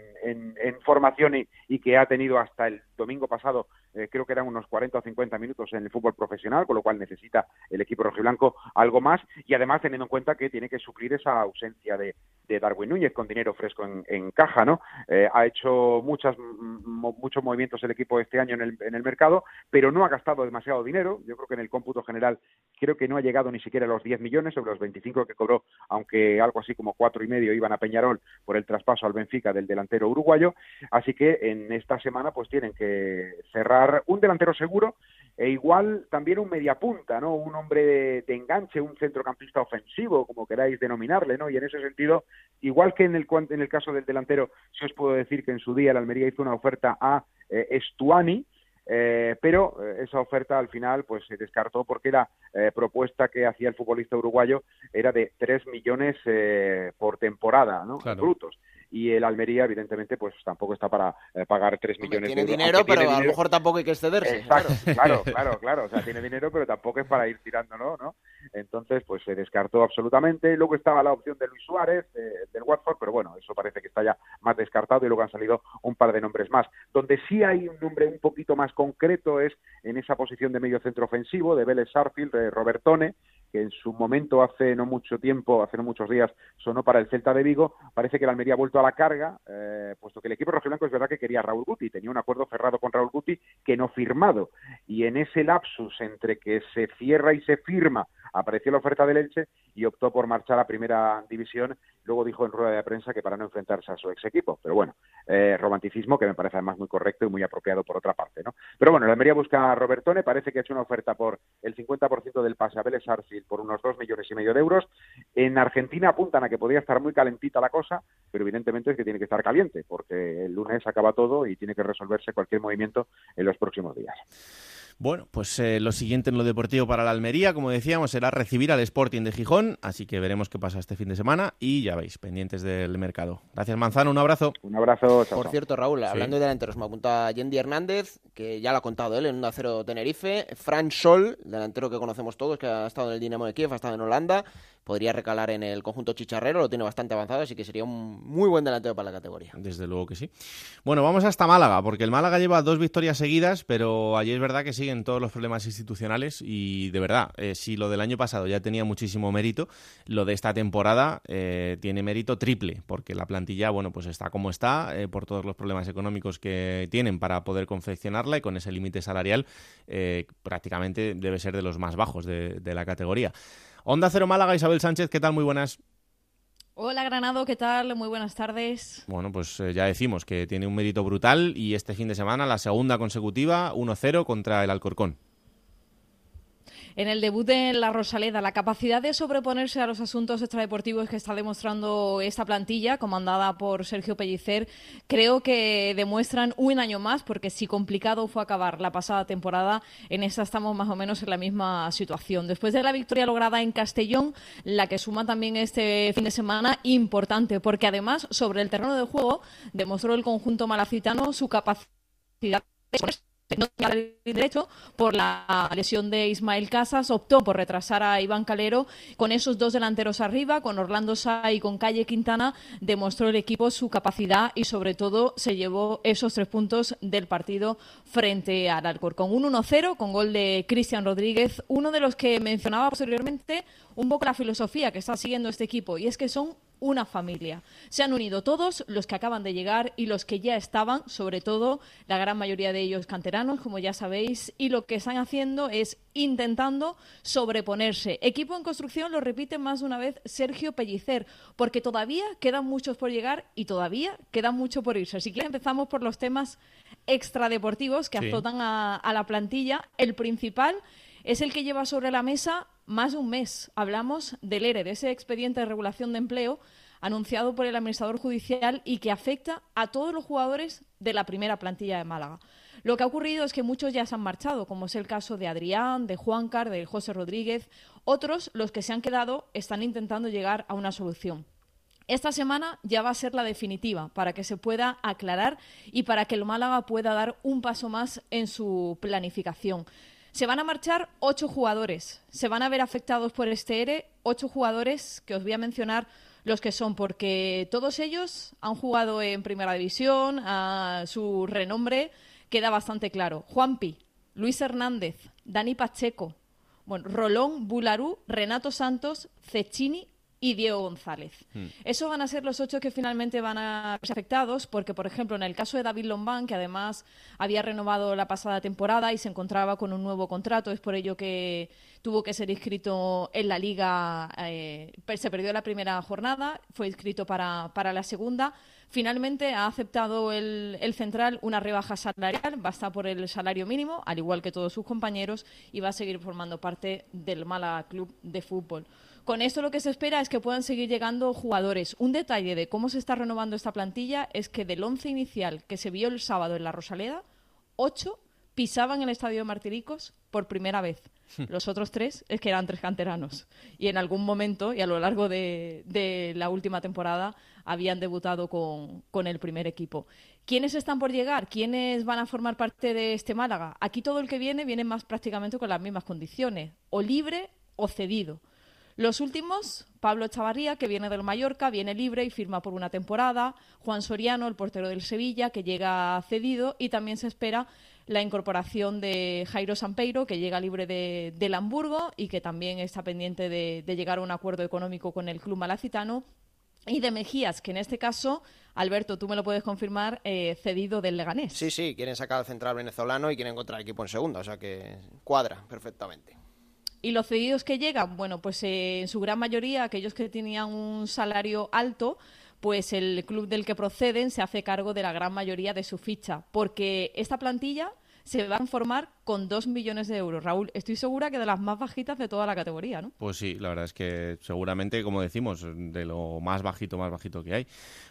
formación y, que ha tenido hasta el domingo pasado eh, creo que eran unos 40 o 50 minutos en el fútbol profesional, con lo cual necesita el equipo rojiblanco algo más y además teniendo en cuenta que tiene que suplir esa ausencia de, Darwin Núñez con dinero fresco en, caja, ¿no? Eh, ha hecho muchas, muchos movimientos el equipo este año en el, en el mercado, pero no ha gastado demasiado dinero. Yo creo que en el cómputo general creo que no ha llegado ni siquiera a los 10 millones sobre los 25 que cobró, aunque algo así como cuatro y medio iban a Peñarol por el traspaso al Benfica del delantero uruguayo. Así que en esta semana pues tienen que cerrar un delantero seguro e igual también un mediapunta, ¿no? Un hombre de, enganche, un centrocampista ofensivo, como queráis denominarle, ¿no? Y en ese sentido, igual que en el, en el caso del delantero, si os puedo decir que en su día el Almería hizo una oferta a eh, Estuani, eh, pero eh, esa oferta al final pues se descartó porque la propuesta que hacía el futbolista uruguayo era de 3 millones por temporada, ¿no? Brutos y el Almería, evidentemente, pues tampoco está para eh, pagar 3 millones de euros. Dinero, pero a lo mejor tampoco hay que excederse. claro. claro, claro, claro. O sea, tiene dinero, pero tampoco es para ir tirándolo, ¿no? Entonces, pues se descartó absolutamente. Luego estaba la opción de Luis Suárez, eh, del Watford, pero bueno, eso parece que está ya más descartado y luego han salido un par de nombres más. Donde sí hay un nombre un poquito más concreto es en esa posición de medio centro ofensivo de Vélez Sarfield, de Robertone, que en su momento hace no mucho tiempo, hace no muchos días, sonó para el Celta de Vigo. Parece que la Almería ha vuelto a la carga, eh, puesto que el equipo rojiblanco es verdad que quería Raúl Guti, tenía un acuerdo cerrado con Raúl Guti que no firmado. Y en ese lapsus entre que se cierra y se firma, apareció la oferta del Elche y optó por marchar a primera división. Luego dijo en rueda de prensa que para no enfrentarse a su ex equipo. Pero bueno, eh, romanticismo que me parece además muy correcto y muy apropiado por otra parte. ¿no? Pero bueno, la Almería busca a Robertone, parece que ha hecho una oferta por el 50% del pase a Vélez por unos dos millones y medio de euros. En Argentina apuntan a que podría estar muy calentita la cosa, pero evidentemente es que tiene que estar caliente, porque el lunes acaba todo y tiene que resolverse cualquier movimiento en los próximos días. Bueno, pues eh, lo siguiente en lo deportivo para la Almería, como decíamos, será recibir al Sporting de Gijón, así que veremos qué pasa este fin de semana y ya veis, pendientes del mercado. Gracias Manzano, un abrazo. Un abrazo. Por cierto, Raúl, hablando de delanteros, me apunta Yendi Hernández, que ya lo ha contado él en un acero Tenerife, Fran Sol, delantero que conocemos todos, que ha estado en el Dinamo de Kiev, ha estado en Holanda, podría recalar en el conjunto chicharrero, lo tiene bastante avanzado, así que sería un muy buen delantero para la categoría. Desde luego que sí. Bueno, vamos hasta Málaga, porque el Málaga lleva dos victorias seguidas, pero allí es verdad que siguen todos los problemas institucionales y de verdad, eh, si lo del año pasado ya tenía muchísimo mérito, lo de esta temporada eh, tiene mérito triple, porque la plantilla, bueno, pues está como está, eh, por todos los problemas económicos que tienen para poder confeccionarla y con ese límite salarial prácticamente debe ser de los más bajos de la categoría. Onda Cero Málaga, Isabel Sánchez, ¿qué tal? Muy buenas. Hola Granado, ¿qué tal? Muy buenas tardes. Bueno, pues eh, ya decimos que tiene un mérito brutal y este fin de semana la segunda consecutiva 1-0 contra el Alcorcón. En el debut de la Rosaleda, la capacidad de sobreponerse a los asuntos extradeportivos que está demostrando esta plantilla, comandada por Sergio Pellicer, creo que demuestran un año más, porque si complicado fue acabar la pasada temporada, en esta estamos más o menos en la misma situación. Después de la victoria lograda en Castellón, la que suma también este fin de semana, importante, porque además sobre el terreno de juego demostró el conjunto malacitano su capacidad de no derecho por la lesión de Ismael Casas, optó por retrasar a Iván Calero con esos dos delanteros arriba, con Orlando Sá y con Calle Quintana, demostró el equipo su capacidad y sobre todo se llevó esos tres puntos del partido frente al Alcorcón. Un 1-0 con gol de Cristian Rodríguez, uno de los que mencionaba posteriormente un poco la filosofía que está siguiendo este equipo y es que son una familia. Se han unido todos, los que acaban de llegar y los que ya estaban, sobre todo la gran mayoría de ellos canteranos, como ya sabéis, y lo que están haciendo es intentando sobreponerse. Equipo en construcción, lo repite más de una vez Sergio Pellicer, porque todavía quedan muchos por llegar y todavía queda mucho por irse. Así que empezamos por los temas extradeportivos que azotan a, a la plantilla. El principal es el que lleva sobre la mesa más de un mes. Hablamos del ERE, de ese expediente de regulación de empleo anunciado por el administrador judicial y que afecta a todos los jugadores de la primera plantilla de Málaga. Lo que ha ocurrido es que muchos ya se han marchado, como es el caso de Adrián, de Juancar, de José Rodríguez. Otros, los que se han quedado, están intentando llegar a una solución. Esta semana ya va a ser la definitiva para que se pueda aclarar y para que el Málaga pueda dar un paso más en su planificación. Se van a marchar ocho jugadores. Se van a ver afectados por este ERE ocho jugadores que os voy a mencionar los que son, porque todos ellos han jugado en Primera División, su renombre queda bastante claro. Juanpi, Luis Hernández, Dani Pacheco, bueno, Rolón, Bularú, Renato Santos, Cecchini y Diego González. Hmm. Esos van a ser los ocho que finalmente van a ser afectados, porque, por ejemplo, en el caso de David Lombán, que además había renovado la pasada temporada y se encontraba con un nuevo contrato, es por ello que tuvo que ser inscrito en la liga, eh, se perdió la primera jornada, fue inscrito para, para la segunda. Finalmente ha aceptado el, el, central una rebaja salarial, va a estar por el salario mínimo, al igual que todos sus compañeros, y va a seguir formando parte del Mala Club de Fútbol. Con esto lo que se espera es que puedan seguir llegando jugadores. Un detalle de cómo se está renovando esta plantilla es que del once inicial que se vio el sábado en la Rosaleda, ocho pisaban el estadio de Martiricos por primera vez. Hmm. Los otros tres es que eran tres canteranos. Y en algún momento, y a lo largo de, la última temporada, habían debutado con, con, el primer equipo. ¿Quiénes están por llegar? ¿Quiénes van a formar parte de este Málaga? Aquí todo el que viene viene más prácticamente con las mismas condiciones, o libre o cedido. Los últimos, Pablo Chavarría, que viene del Mallorca, viene libre y firma por una temporada. Juan Soriano, el portero del Sevilla, que llega cedido. Y también se espera la incorporación de Jairo Sampeiro, que llega libre de, del Hamburgo y que también está pendiente de, llegar a un acuerdo económico con el club malacitano. Y de Mejías, que en este caso, Alberto, tú me lo puedes confirmar, eh, cedido del Leganés. Sí, sí, quieren sacar al central venezolano y quieren encontrar equipo en segunda, o sea que cuadra perfectamente. Y los cedidos que llegan, bueno, pues eh, en su gran mayoría aquellos que tenían un salario alto, pues el club del que proceden se hace cargo de la gran mayoría de su ficha, porque esta plantilla se va a formar con dos millones de euros. Raúl, estoy segura que de las más bajitas de toda la categoría, ¿no? Pues sí, la verdad es que seguramente, como decimos, de lo más bajito, más bajito que hay.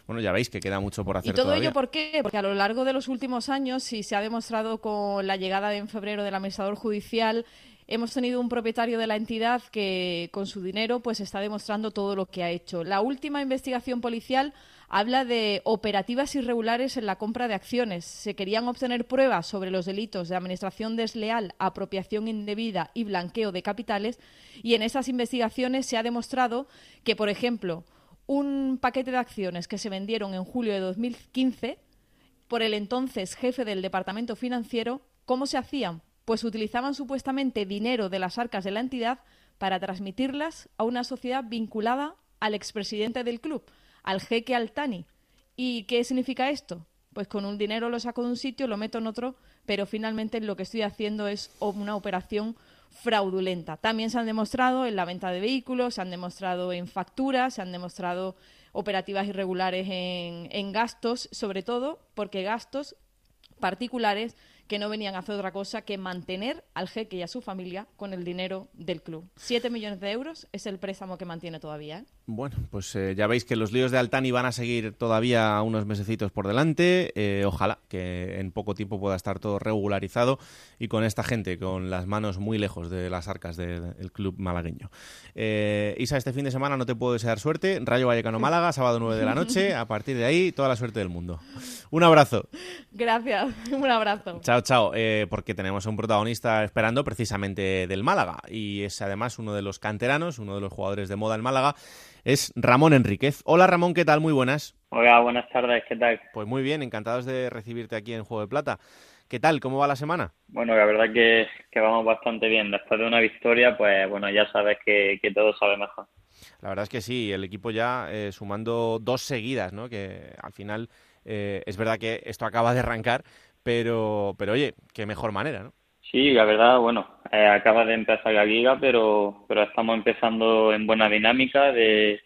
Bueno, ya veis que queda mucho por hacer. ¿Y todo ello por qué? Porque a lo largo de los últimos años, si se ha demostrado con la llegada de en febrero del administrador judicial, hemos tenido un propietario de la entidad que con su dinero pues está demostrando todo lo que ha hecho. La última investigación policial habla de operativas irregulares en la compra de acciones. Se querían obtener pruebas sobre los delitos de administración desleal, apropiación indebida y blanqueo de capitales y en esas investigaciones se ha demostrado que, por ejemplo, un paquete de acciones que se vendieron en julio de 2015 por el entonces jefe del departamento financiero, ¿cómo se hacían? pues utilizaban supuestamente dinero de las arcas de la entidad para transmitirlas a una sociedad vinculada al expresidente del club, al jeque Altani. ¿Y qué significa esto? Pues con un dinero lo saco de un sitio, lo meto en otro, pero finalmente lo que estoy haciendo es una operación fraudulenta. También se han demostrado en la venta de vehículos, se han demostrado en facturas, se han demostrado operativas irregulares en, gastos, sobre todo porque gastos particulares que no venían a hacer otra cosa que mantener al jeque y a su familia con el dinero del club. Siete millones de euros es el préstamo que mantiene todavía. ¿eh? Bueno, pues eh, ya veis que los líos de Altani van a seguir todavía unos mesecitos por delante. Eh, ojalá que en poco tiempo pueda estar todo regularizado y con esta gente con las manos muy lejos de las arcas del club malagueño. Isa, este fin de semana no te puedo desear suerte. Rayo Vallecano Málaga, sábado 9 de la noche. A partir de ahí, toda la suerte del mundo. Un abrazo. Gracias, un abrazo. Chao chao, eh, porque tenemos a un protagonista esperando precisamente del Málaga y es además uno de los canteranos, uno de los jugadores de moda en Málaga, es Ramón Enríquez. Hola Ramón, ¿qué tal? Muy buenas. Hola, buenas tardes, ¿qué tal? Pues muy bien, encantados de recibirte aquí en Juego de Plata. ¿Qué tal? ¿Cómo va la semana? Bueno, la verdad que, vamos bastante bien. Después de una victoria, pues bueno, ya sabes que, todo sabe mejor. La verdad es que sí, el equipo ya eh, sumando dos seguidas, ¿no? Que al final eh, es verdad que esto acaba de arrancar, pero, pero oye, qué mejor manera, ¿no? Sí, la verdad, bueno, eh, acaba de empezar la liga, pero, pero estamos empezando en buena dinámica de,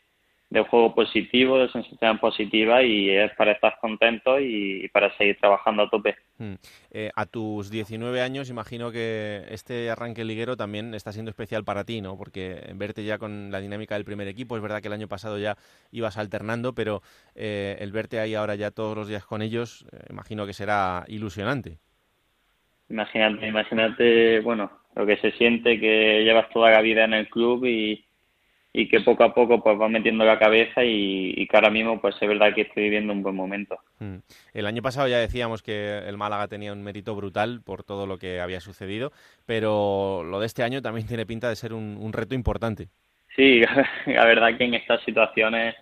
juego positivo, de sensación positiva y es para estar contentos y, para seguir trabajando a tope. Hmm. Eh, a tus 19 años imagino que este arranque liguero también está siendo especial para ti, ¿no? Porque verte ya con la dinámica del primer equipo, es verdad que el año pasado ya ibas alternando, pero eh, el verte ahí ahora ya todos los días con ellos, eh, imagino que será ilusionante. Imagínate, imagínate, bueno, lo que se siente que llevas toda la vida en el club y y que poco a poco pues va metiendo la cabeza y, que ahora mismo pues es verdad que estoy viviendo un buen momento. Mm. El año pasado ya decíamos que el Málaga tenía un mérito brutal por todo lo que había sucedido, pero lo de este año también tiene pinta de ser un, reto importante. Sí, la verdad que en estas situaciones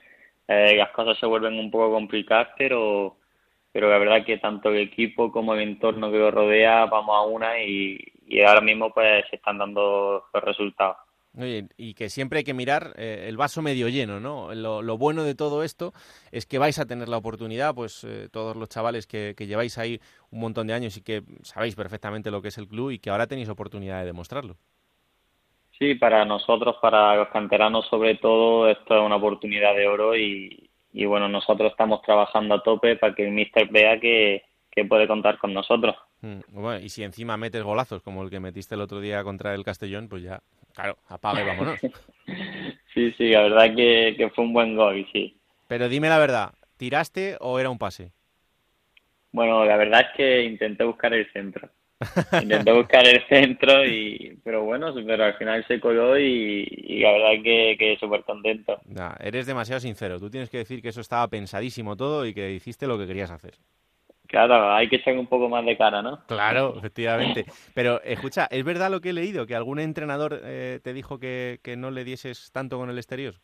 eh, las cosas se vuelven un poco complicadas, pero pero la verdad que tanto el equipo como el entorno que lo rodea vamos a una y, y ahora mismo pues se están dando los resultados. Oye, y que siempre hay que mirar eh, el vaso medio lleno, ¿no? Lo, bueno de todo esto es que vais a tener la oportunidad, pues eh, todos los chavales que, lleváis ahí un montón de años y que sabéis perfectamente lo que es el club y que ahora tenéis oportunidad de demostrarlo. Sí, para nosotros, para los canteranos sobre todo, esto es una oportunidad de oro y, bueno, nosotros estamos trabajando a tope para que el míster vea que, puede contar con nosotros. Mm, bueno, y si encima metes golazos como el que metiste el otro día contra el Castellón, pues ya Claro, apaga y vámonos. sí, sí, la verdad que, fue un buen gol, sí. Pero dime la verdad, ¿tiraste o era un pase? Bueno, la verdad es que intenté buscar el centro. Intenté buscar el centro, y pero bueno, pero al final se coló y, la verdad que, que súper contento. eres demasiado sincero. Tú tienes que decir que eso estaba pensadísimo todo y que hiciste lo que querías hacer. Claro, hay que echar un poco más de cara, ¿no? Claro, efectivamente. Pero escucha, ¿es verdad lo que he leído? ¿Que algún entrenador eh, te dijo que, no le dieses tanto con el exterior?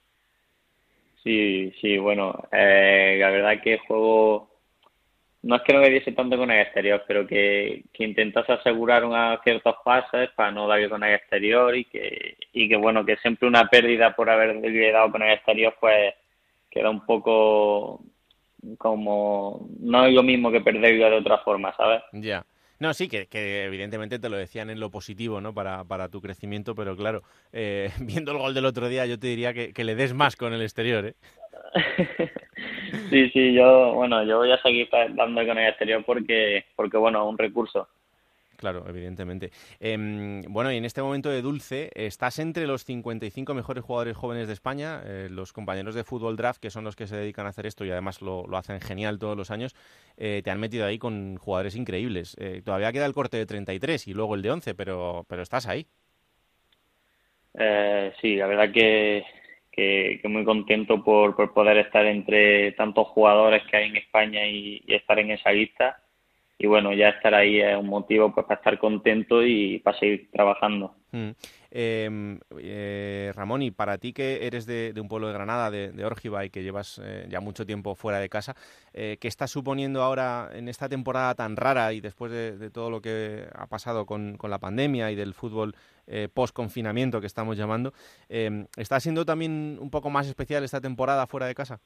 Sí, sí, bueno, eh, la verdad que juego, no es que no diese tanto con el exterior, pero que, que intentase asegurar unas ciertos pases para no darle con el exterior y que, y que bueno, que siempre una pérdida por haberle dado con el exterior pues queda un poco como no es lo mismo que perderlo de otra forma, ¿sabes? Ya. No, sí, que, evidentemente te lo decían en lo positivo, ¿no? Para, para tu crecimiento, pero claro, eh, viendo el gol del otro día, yo te diría que, que le des más con el exterior, ¿eh? sí, sí, yo, bueno, yo voy a seguir dando con el exterior porque, porque bueno, un recurso. Claro, evidentemente. Em, bueno, y en este momento de Dulce, estás entre los 55 mejores jugadores jóvenes de España. Eh, los compañeros de Fútbol Draft, que son los que se dedican a hacer esto y además lo, hacen genial todos los años, eh, te han metido ahí con jugadores increíbles. Eh, todavía queda el corte de 33 y luego el de 11, pero, pero estás ahí. sí, la verdad que, que, muy contento por, por, poder estar entre tantos jugadores que hay en España y estar en esa lista y bueno, ya estar ahí es un motivo pues para estar contento y para seguir trabajando. Mm. Em, eh, Ramón, y para ti que eres de, un pueblo de Granada, de, de y que llevas eh, ya mucho tiempo fuera de casa, eh, ¿qué estás suponiendo ahora en esta temporada tan rara y después de, todo lo que ha pasado con, con, la pandemia y del fútbol post-confinamiento que estamos llamando? Em, ¿Está siendo también un poco más especial esta temporada fuera de casa?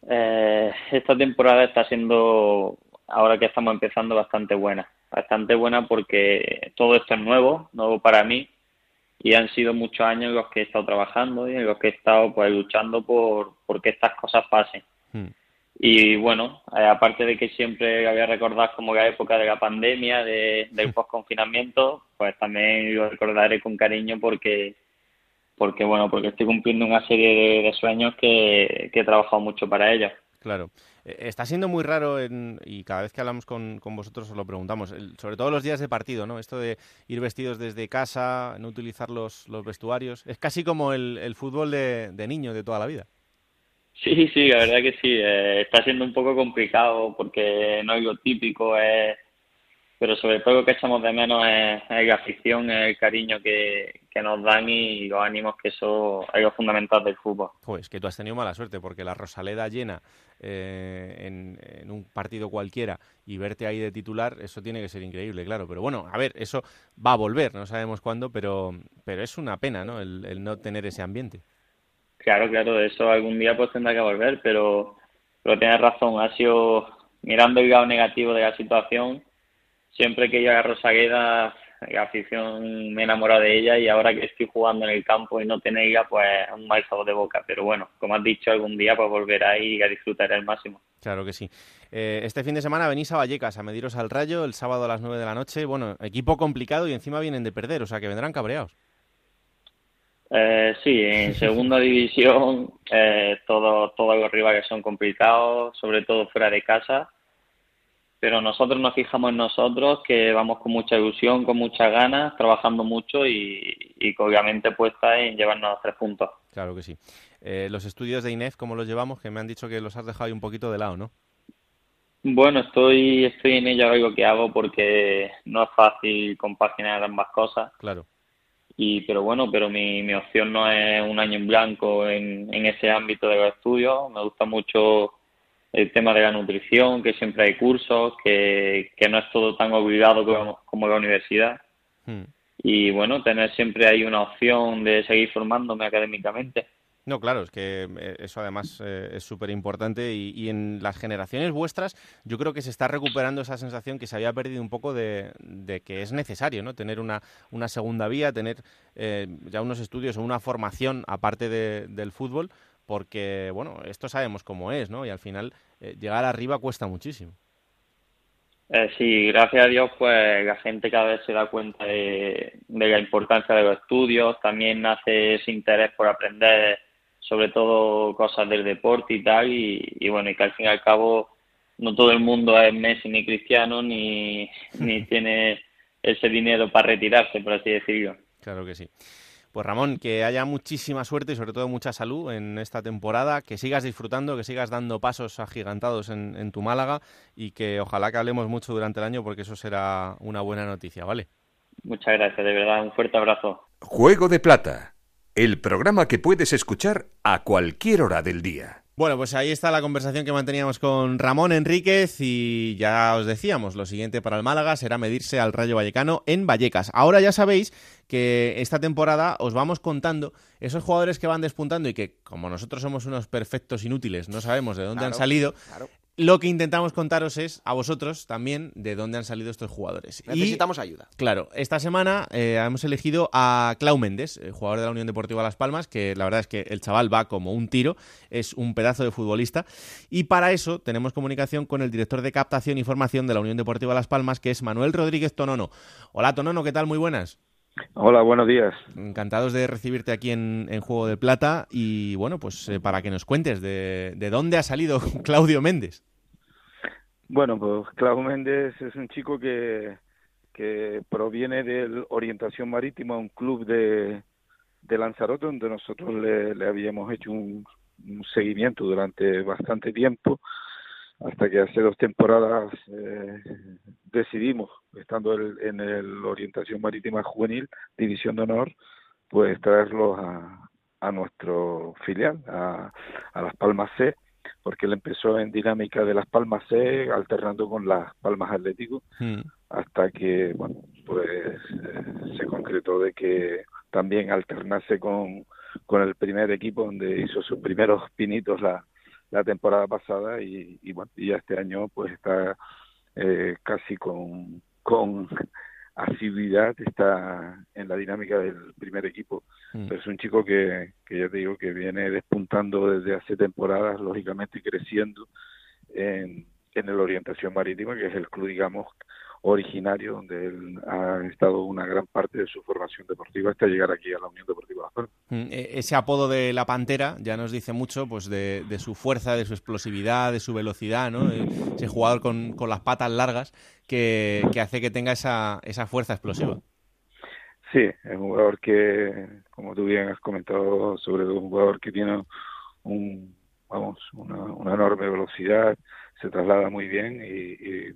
esta temporada está siendo ahora que estamos empezando bastante buena. Bastante buena porque todo esto es nuevo, nuevo para mí, y han sido muchos años en los que he estado trabajando y en los que he estado pues luchando por, por que estas cosas pasen. Hmm. Y bueno, eh, aparte de que siempre había recordado como la época de la pandemia, de, del post-confinamiento, pues también lo recordaré con cariño porque, porque bueno, porque estoy cumpliendo una serie de, sueños que, que he trabajado mucho para ellos. Claro. Eh, está siendo muy raro y cada vez que hablamos con, vosotros os lo preguntamos, sobre todo los días de partido, ¿no? Esto de ir vestidos desde casa, no utilizar los, los vestuarios. Es casi como el, el fútbol de, de niños de toda la vida. Sí, sí, la verdad que sí. Eh, está siendo un poco complicado porque no es lo típico, pero sobre todo lo que echamos de menos es, la afición, el cariño que, nos dan y los ánimos que eso es lo fundamental del fútbol. Pues que tú has tenido mala suerte porque la Rosaleda llena eh, en, un partido cualquiera y verte ahí de titular, eso tiene que ser increíble, claro. Pero bueno, a ver, eso va a volver, no sabemos cuándo, pero, pero es una pena, ¿no? el no tener ese ambiente. Claro, claro, eso algún día pues tendrá que volver, pero, pero tienes razón, ha sido mirando el lado negativo de la situación, siempre que yo a Rosagueda, la afición me he enamorado de ella y ahora que estoy jugando en el campo y no tenerla, pues un mal sabor de boca. Pero bueno, como has dicho, algún día pues volverá y a disfrutar al máximo. Claro que sí. Eh, este fin de semana venís a Vallecas a mediros al Rayo el sábado a las 9 de la noche. Bueno, equipo complicado y encima vienen de perder, o sea que vendrán cabreados. Eh, sí, en segunda división eh, todo, todos los rivales son complicados, sobre todo fuera de casa, pero nosotros nos fijamos en nosotros, que vamos con mucha ilusión, con muchas ganas, trabajando mucho y, y obviamente puesta en llevarnos los tres puntos. Claro que sí. Eh, los estudios de INEF, ¿cómo los llevamos? Que me han dicho que los has dejado ahí un poquito de lado, ¿no? Bueno, estoy, estoy en ello algo que hago porque no es fácil compaginar ambas cosas. Claro y pero bueno pero mi, mi opción no es un año en blanco en, en ese ámbito de los estudios me gusta mucho el tema de la nutrición que siempre hay cursos que, que no es todo tan obligado como, como la universidad hmm. y bueno tener siempre ahí una opción de seguir formándome académicamente no, claro, es que eh, eso además eh, es súper importante y, en las generaciones vuestras yo creo que se está recuperando esa sensación que se había perdido un poco de, que es necesario ¿no? tener una, una segunda vía, tener eh, ya unos estudios o una formación aparte del fútbol, porque bueno, esto sabemos cómo es, ¿no? Y al final llegar arriba cuesta muchísimo. sí, gracias a Dios, pues la gente cada vez se da cuenta de, de la importancia de los estudios, también nace ese interés por aprender sobre todo cosas del deporte y tal, y, bueno, y que al fin y al cabo no todo el mundo es Messi ni Cristiano, ni, ni tiene ese dinero para retirarse, por así decirlo. Claro que sí. Pues Ramón, que haya muchísima suerte y sobre todo mucha salud en esta temporada, que sigas disfrutando, que sigas dando pasos agigantados en, en, tu Málaga y que ojalá que hablemos mucho durante el año porque eso será una buena noticia, ¿vale? Muchas gracias, de verdad, un fuerte abrazo. Juego de Plata el programa que puedes escuchar a cualquier hora del día. Bueno, pues ahí está la conversación que manteníamos con Ramón Enríquez y ya os decíamos, lo siguiente para el Málaga será medirse al Rayo Vallecano en Vallecas. Ahora ya sabéis que esta temporada os vamos contando esos jugadores que van despuntando y que como nosotros somos unos perfectos inútiles, no sabemos de dónde han salido, lo que intentamos contaros es a vosotros también de dónde han salido estos jugadores. Necesitamos ayuda. Claro, esta semana eh, hemos elegido a Clau Méndez, eh, jugador de la Unión Deportiva Las Palmas, que la verdad es que el chaval va como un tiro, es un pedazo de futbolista. Y para eso tenemos comunicación con el director de captación y formación de la Unión Deportiva Las Palmas, que es Manuel Rodríguez Tonono. Hola Tonono, ¿qué tal? Muy buenas. Hola, buenos días. Encantados de recibirte aquí en, Juego de Plata y bueno, pues eh, para que nos cuentes de, de, dónde ha salido Claudio Méndez. Bueno, pues Claudio Méndez es un chico que, que proviene de Orientación Marítima, un club de, de Lanzarote, donde nosotros le, le habíamos hecho un, seguimiento durante bastante tiempo hasta que hace dos temporadas eh, decidimos, estando en el Orientación Marítima Juvenil, División de Honor, pues traerlos a, a nuestro filial, a, a Las Palmas C, porque él empezó en dinámica de Las Palmas C, alternando con Las Palmas Atlético, hmm. hasta que, bueno, pues eh, se concretó de que también alternase con, con el primer equipo, donde hizo sus primeros pinitos la la temporada pasada y, y bueno, y este año pues está eh, casi con, con asiduidad, está en la dinámica del primer equipo. Mm. es un chico que, que ya te digo que viene despuntando desde hace temporadas, lógicamente creciendo en, en el Orientación Marítima, que es el club, digamos, originario donde él ha estado una gran parte de su formación deportiva hasta llegar aquí a la Unión Deportiva Las Palmas. Mm, e- Ese apodo de la Pantera ya nos dice mucho pues de, de su fuerza, de su explosividad, de su velocidad, ¿no? Eh, Ese jugador con, con las patas largas que, que hace que tenga esa, esa fuerza explosiva. Sí, es un jugador que, como tú bien has comentado, sobre todo un jugador que tiene un, vamos, una, una enorme velocidad, se traslada muy bien y, y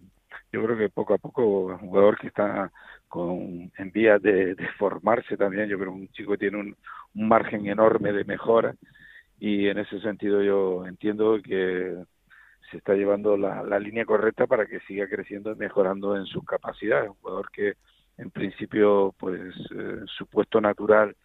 yo creo que poco a poco es un jugador que está con, en vías de, formarse también, yo creo que un chico tiene un, un margen enorme de mejora y en ese sentido yo entiendo que se está llevando la, la línea correcta para que siga creciendo y mejorando en sus capacidades, un jugador que en principio pues eh, su puesto natural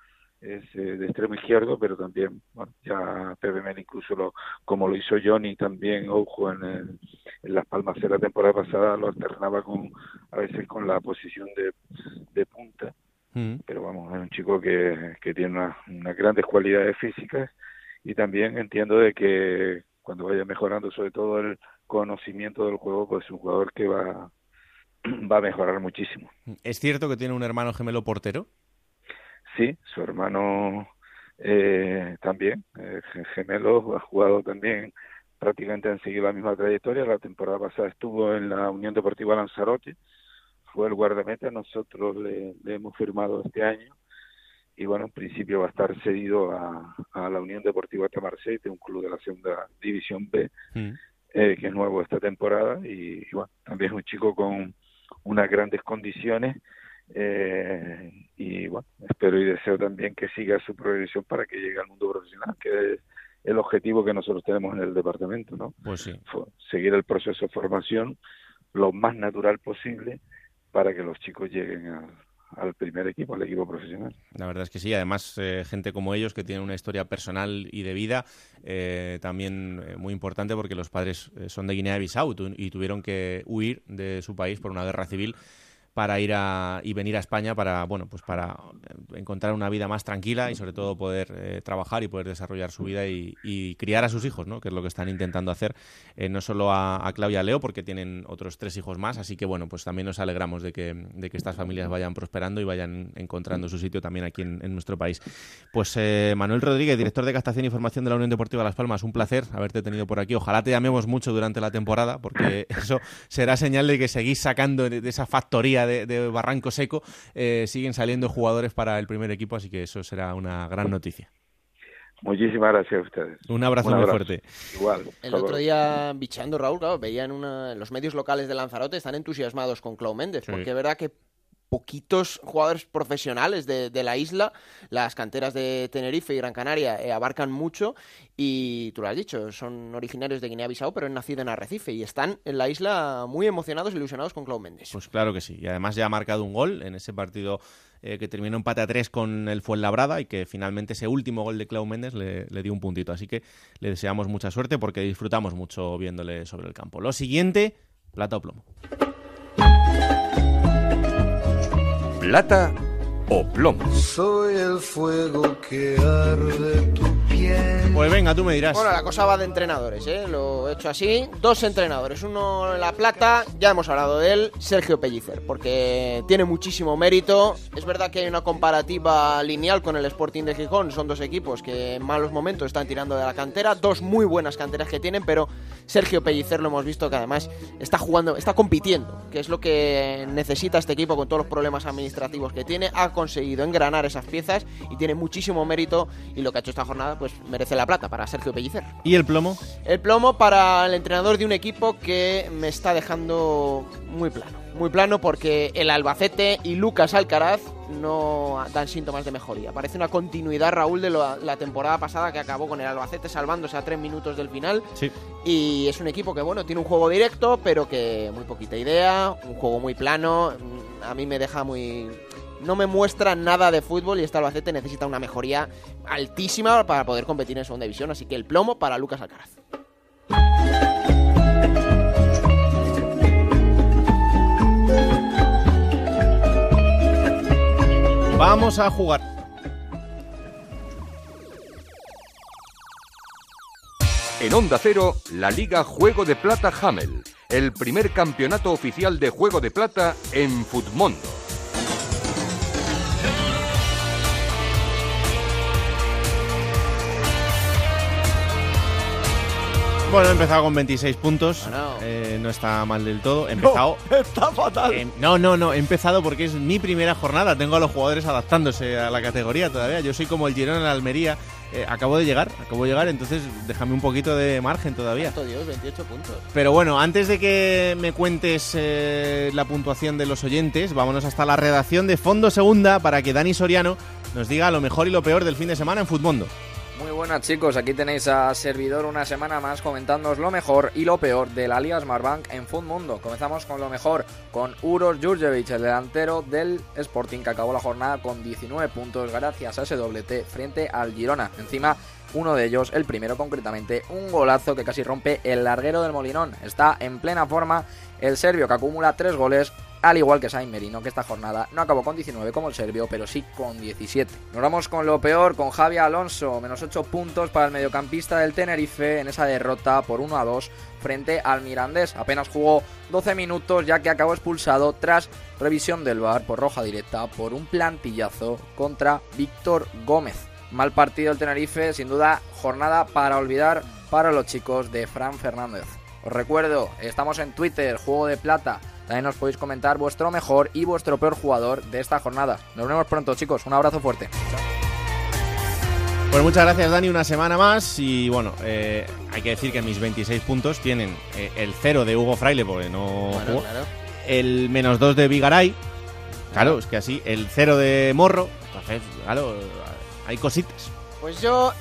es eh, de extremo izquierdo, pero también, bueno, ya Pepe Mel incluso lo, como lo hizo Johnny también, ojo, en, el- en Las Palmas de la temporada pasada lo alternaba con, a veces con la posición de, de punta, Mm. pero vamos, es un chico que, que tiene una- unas grandes cualidades físicas y también entiendo de que cuando vaya mejorando sobre todo el conocimiento del juego, pues es un jugador que va, va a mejorar muchísimo. ¿Es cierto que tiene un hermano gemelo portero? Sí, su hermano eh, también, eh, ge- gemelo, ha jugado también, prácticamente han seguido la misma trayectoria. La temporada pasada estuvo en la Unión Deportiva Lanzarote, fue el guardameta, nosotros le, le hemos firmado este año. Y bueno, en principio va a estar cedido a, a la Unión Deportiva Tamarcete, un club de la segunda división B, eh, que es nuevo esta temporada. Y, y bueno, también es un chico con unas grandes condiciones eh, y bueno, espero y deseo también que siga su progresión para que llegue al mundo profesional, que es el objetivo que nosotros tenemos en el departamento, ¿no? Pues sí. Seguir el proceso de formación lo más natural posible para que los chicos lleguen al, al primer equipo, al equipo profesional. La verdad es que sí, además eh, gente como ellos que tienen una historia personal y de vida eh, también eh, muy importante porque los padres eh, son de Guinea-Bissau y tuvieron que huir de su país por una guerra civil para ir a y venir a España para bueno pues para eh, encontrar una vida más tranquila y sobre todo poder eh, trabajar y poder desarrollar su vida y, criar a sus hijos no que es lo que están intentando hacer eh, no solo a, a Claudia Leo porque tienen otros tres hijos más. Así que bueno pues también nos alegramos de que de que estas familias vayan prosperando y vayan encontrando su sitio también aquí en, en nuestro país. Pues Manuel Rodríguez director de captación y formación de la Unión Deportiva Las Palmas un placer haberte tenido por aquí. Ojalá te llamemos mucho durante la temporada porque eso será señal de que seguís sacando de esa factoría de, de Barranco Seco eh, siguen saliendo jugadores para el primer equipo así que eso será una gran noticia Muchísimas gracias a ustedes. Un abrazo muy fuerte. Igual. El otro día, bicheando Raúl, claro, veía en, una, los medios locales de Lanzarote, están entusiasmados con Clau Méndez, Sí. porque es verdad que poquitos jugadores profesionales de, la isla, las canteras de Tenerife y Gran Canaria eh, abarcan mucho y tú lo has dicho, son originarios de Guinea-Bissau, pero han nacido en Arrecife y están en la isla muy emocionados e ilusionados con Clau Méndez. Pues claro que sí. Y además ya ha marcado un gol en ese partido eh, que terminó empate a tres con el Fuenlabrada y que finalmente ese último gol de Clau Méndez le, le dio un puntito. Así que le deseamos mucha suerte porque disfrutamos mucho viéndole sobre el campo. Lo siguiente, plata o plomo. Plata o plomo. Soy el fuego que arde tu piel. Pues venga, tú me dirás. Bueno, la cosa va de entrenadores, ¿eh? Lo he hecho así. Dos entrenadores. Uno en La Plata, ya hemos hablado de él, Sergio Pellicer, porque tiene muchísimo mérito. Es verdad que hay una comparativa lineal con el Sporting de Gijón. Son dos equipos que en malos momentos están tirando de la cantera. Dos muy buenas canteras que tienen, pero Sergio Pellicer lo hemos visto que además está jugando, está compitiendo, que es lo que necesita este equipo con todos los problemas administrativos que tiene. Ha conseguido engranar esas piezas y tiene muchísimo mérito. Y lo que ha hecho esta jornada, pues merece la plata para Sergio Pellicer. ¿Y el plomo? El plomo para el entrenador de un equipo que me está dejando muy plano. Muy plano porque el Albacete y Lucas Alcaraz no dan síntomas de mejoría. Parece una continuidad, Raúl, de lo- la temporada pasada que acabó con el Albacete salvándose a tres minutos del final. Sí. Y es un equipo que, bueno, tiene un juego directo, pero que muy poquita idea, un juego muy plano. A mí me deja muy... No me muestra nada de fútbol y este Albacete necesita una mejoría altísima para poder competir en segunda división. Así que el plomo para Lucas Alcaraz. Vamos a jugar. En Onda Cero, la Liga Juego de Plata Hamel, el primer campeonato oficial de Juego de Plata en Futmundo. Bueno, he empezado con 26 puntos. Eh, no está mal del todo. He empezado. está fatal. Eh, no, no, no. He empezado porque es mi primera jornada. Tengo a los jugadores adaptándose a la categoría todavía. Yo soy como el Girona en la Almería. Eh, acabo de llegar, acabo de llegar, entonces déjame un poquito de margen todavía. Dios, 28 puntos. Pero bueno, antes de que me cuentes eh, la puntuación de los oyentes, vámonos hasta la redacción de Fondo Segunda para que Dani Soriano nos diga lo mejor y lo peor del fin de semana en Futmundo. Muy buenas chicos, aquí tenéis a Servidor una semana más comentándoos lo mejor y lo peor de la Liga Smartbank en Mundo. Comenzamos con lo mejor, con Uros Jurjevic, el delantero del Sporting que acabó la jornada con 19 puntos gracias a ese doblete frente al Girona. Encima uno de ellos, el primero concretamente, un golazo que casi rompe el larguero del Molinón. Está en plena forma el serbio que acumula tres goles, al igual que Sain Merino, que esta jornada no acabó con 19 como el serbio, pero sí con 17. Nos vamos con lo peor, con Javi Alonso, menos 8 puntos para el mediocampista del Tenerife en esa derrota por 1 a 2 frente al Mirandés. Apenas jugó 12 minutos ya que acabó expulsado tras revisión del VAR por roja directa por un plantillazo contra Víctor Gómez. Mal partido el Tenerife, sin duda jornada para olvidar para los chicos de Fran Fernández. Os recuerdo, estamos en Twitter, Juego de Plata. También nos podéis comentar vuestro mejor y vuestro peor jugador de esta jornada. Nos vemos pronto, chicos. Un abrazo fuerte. Pues muchas gracias, Dani, una semana más. Y bueno, eh, hay que decir que mis 26 puntos tienen eh, el 0 de Hugo Fraile, porque no jugó, el menos 2 de Vigaray. Claro, es que así, el 0 de Morro. Entonces, claro, hay cositas. Pues yo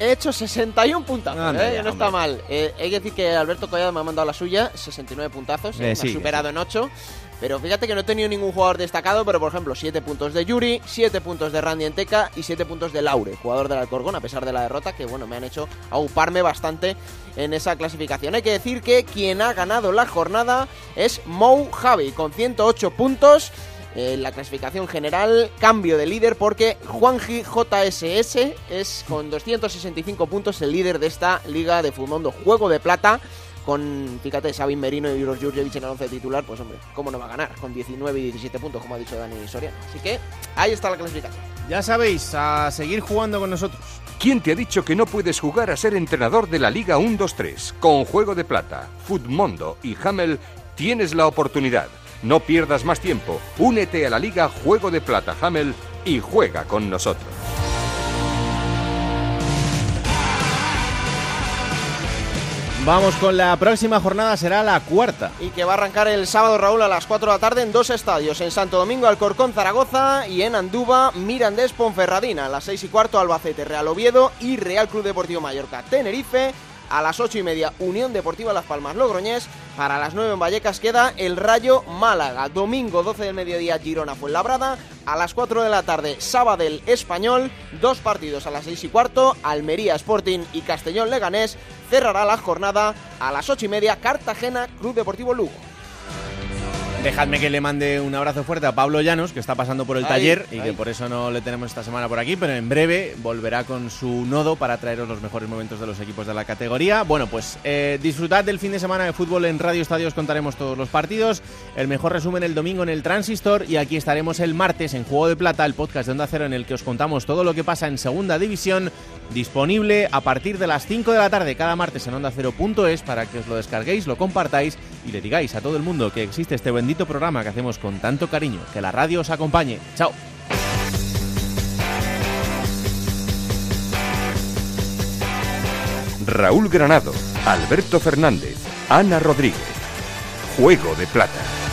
he hecho 61 puntazos, Anda ¿eh? no está mal. Eh, hay que decir que Alberto Collado me ha mandado la suya, 69 puntazos, Eh, me sí, ha superado en 8. Pero fíjate que no he tenido ningún jugador destacado, pero por ejemplo, 7 puntos de Yuri, 7 puntos de Randy Enteca y 7 puntos de Laure, jugador del Alcorcón, a pesar de la derrota, que bueno, me han hecho auparme bastante en esa clasificación. Hay que decir que quien ha ganado la jornada es Mou Javi, con 108 puntos. En la clasificación general, cambio de líder porque Juanji JSS es con 265 puntos el líder de esta liga de Fumondo Juego de Plata. Con, fíjate, Sabin Merino y Uros Jurjevic en el 11 titular, pues hombre, ¿cómo no va a ganar? Con 19 y 17 puntos, como ha dicho Dani Soria. Así que ahí está la clasificación. Ya sabéis, a seguir jugando con nosotros. ¿Quién te ha dicho que no puedes jugar a ser entrenador de la Liga 1-2-3? Con Juego de Plata, Futmundo y Hamel tienes la oportunidad. No pierdas más tiempo. Únete a la Liga Juego de Plata Hamel y juega con nosotros. Vamos con la próxima jornada, será la cuarta. Y que va a arrancar el sábado, Raúl, a las 4 de la tarde en dos estadios. En Santo Domingo, Alcorcón, Zaragoza y en Andúba, Mirandés, Ponferradina. A las 6 y cuarto, Albacete, Real Oviedo y Real Club Deportivo Mallorca, Tenerife. A las 8 y media, Unión Deportiva Las Palmas Logroñés. Para las 9 en Vallecas queda el Rayo Málaga. Domingo 12 del mediodía, Girona Fuenlabrada. A las 4 de la tarde, Sabadell Español. Dos partidos a las 6 y cuarto, Almería Sporting y Castellón Leganés. Cerrará la jornada a las 8 y media, Cartagena Club Deportivo Lugo. Dejadme que le mande un abrazo fuerte a Pablo Llanos, que está pasando por el taller y que por eso no le tenemos esta semana por aquí, pero en breve volverá con su nodo para traeros los mejores momentos de los equipos de la categoría. Bueno, pues eh, disfrutad del fin de semana de fútbol en Radio Estadio, os contaremos todos los partidos, el mejor resumen el domingo en el Transistor y aquí estaremos el martes en Juego de Plata, el podcast de Onda Cero en el que os contamos todo lo que pasa en Segunda División, disponible a partir de las 5 de la tarde cada martes en Onda Cero.es para que os lo descarguéis, lo compartáis y le digáis a todo el mundo que existe este bendito programa que hacemos con tanto cariño. Que la radio os acompañe. Chao. Raúl Granado, Alberto Fernández, Ana Rodríguez. Juego de Plata.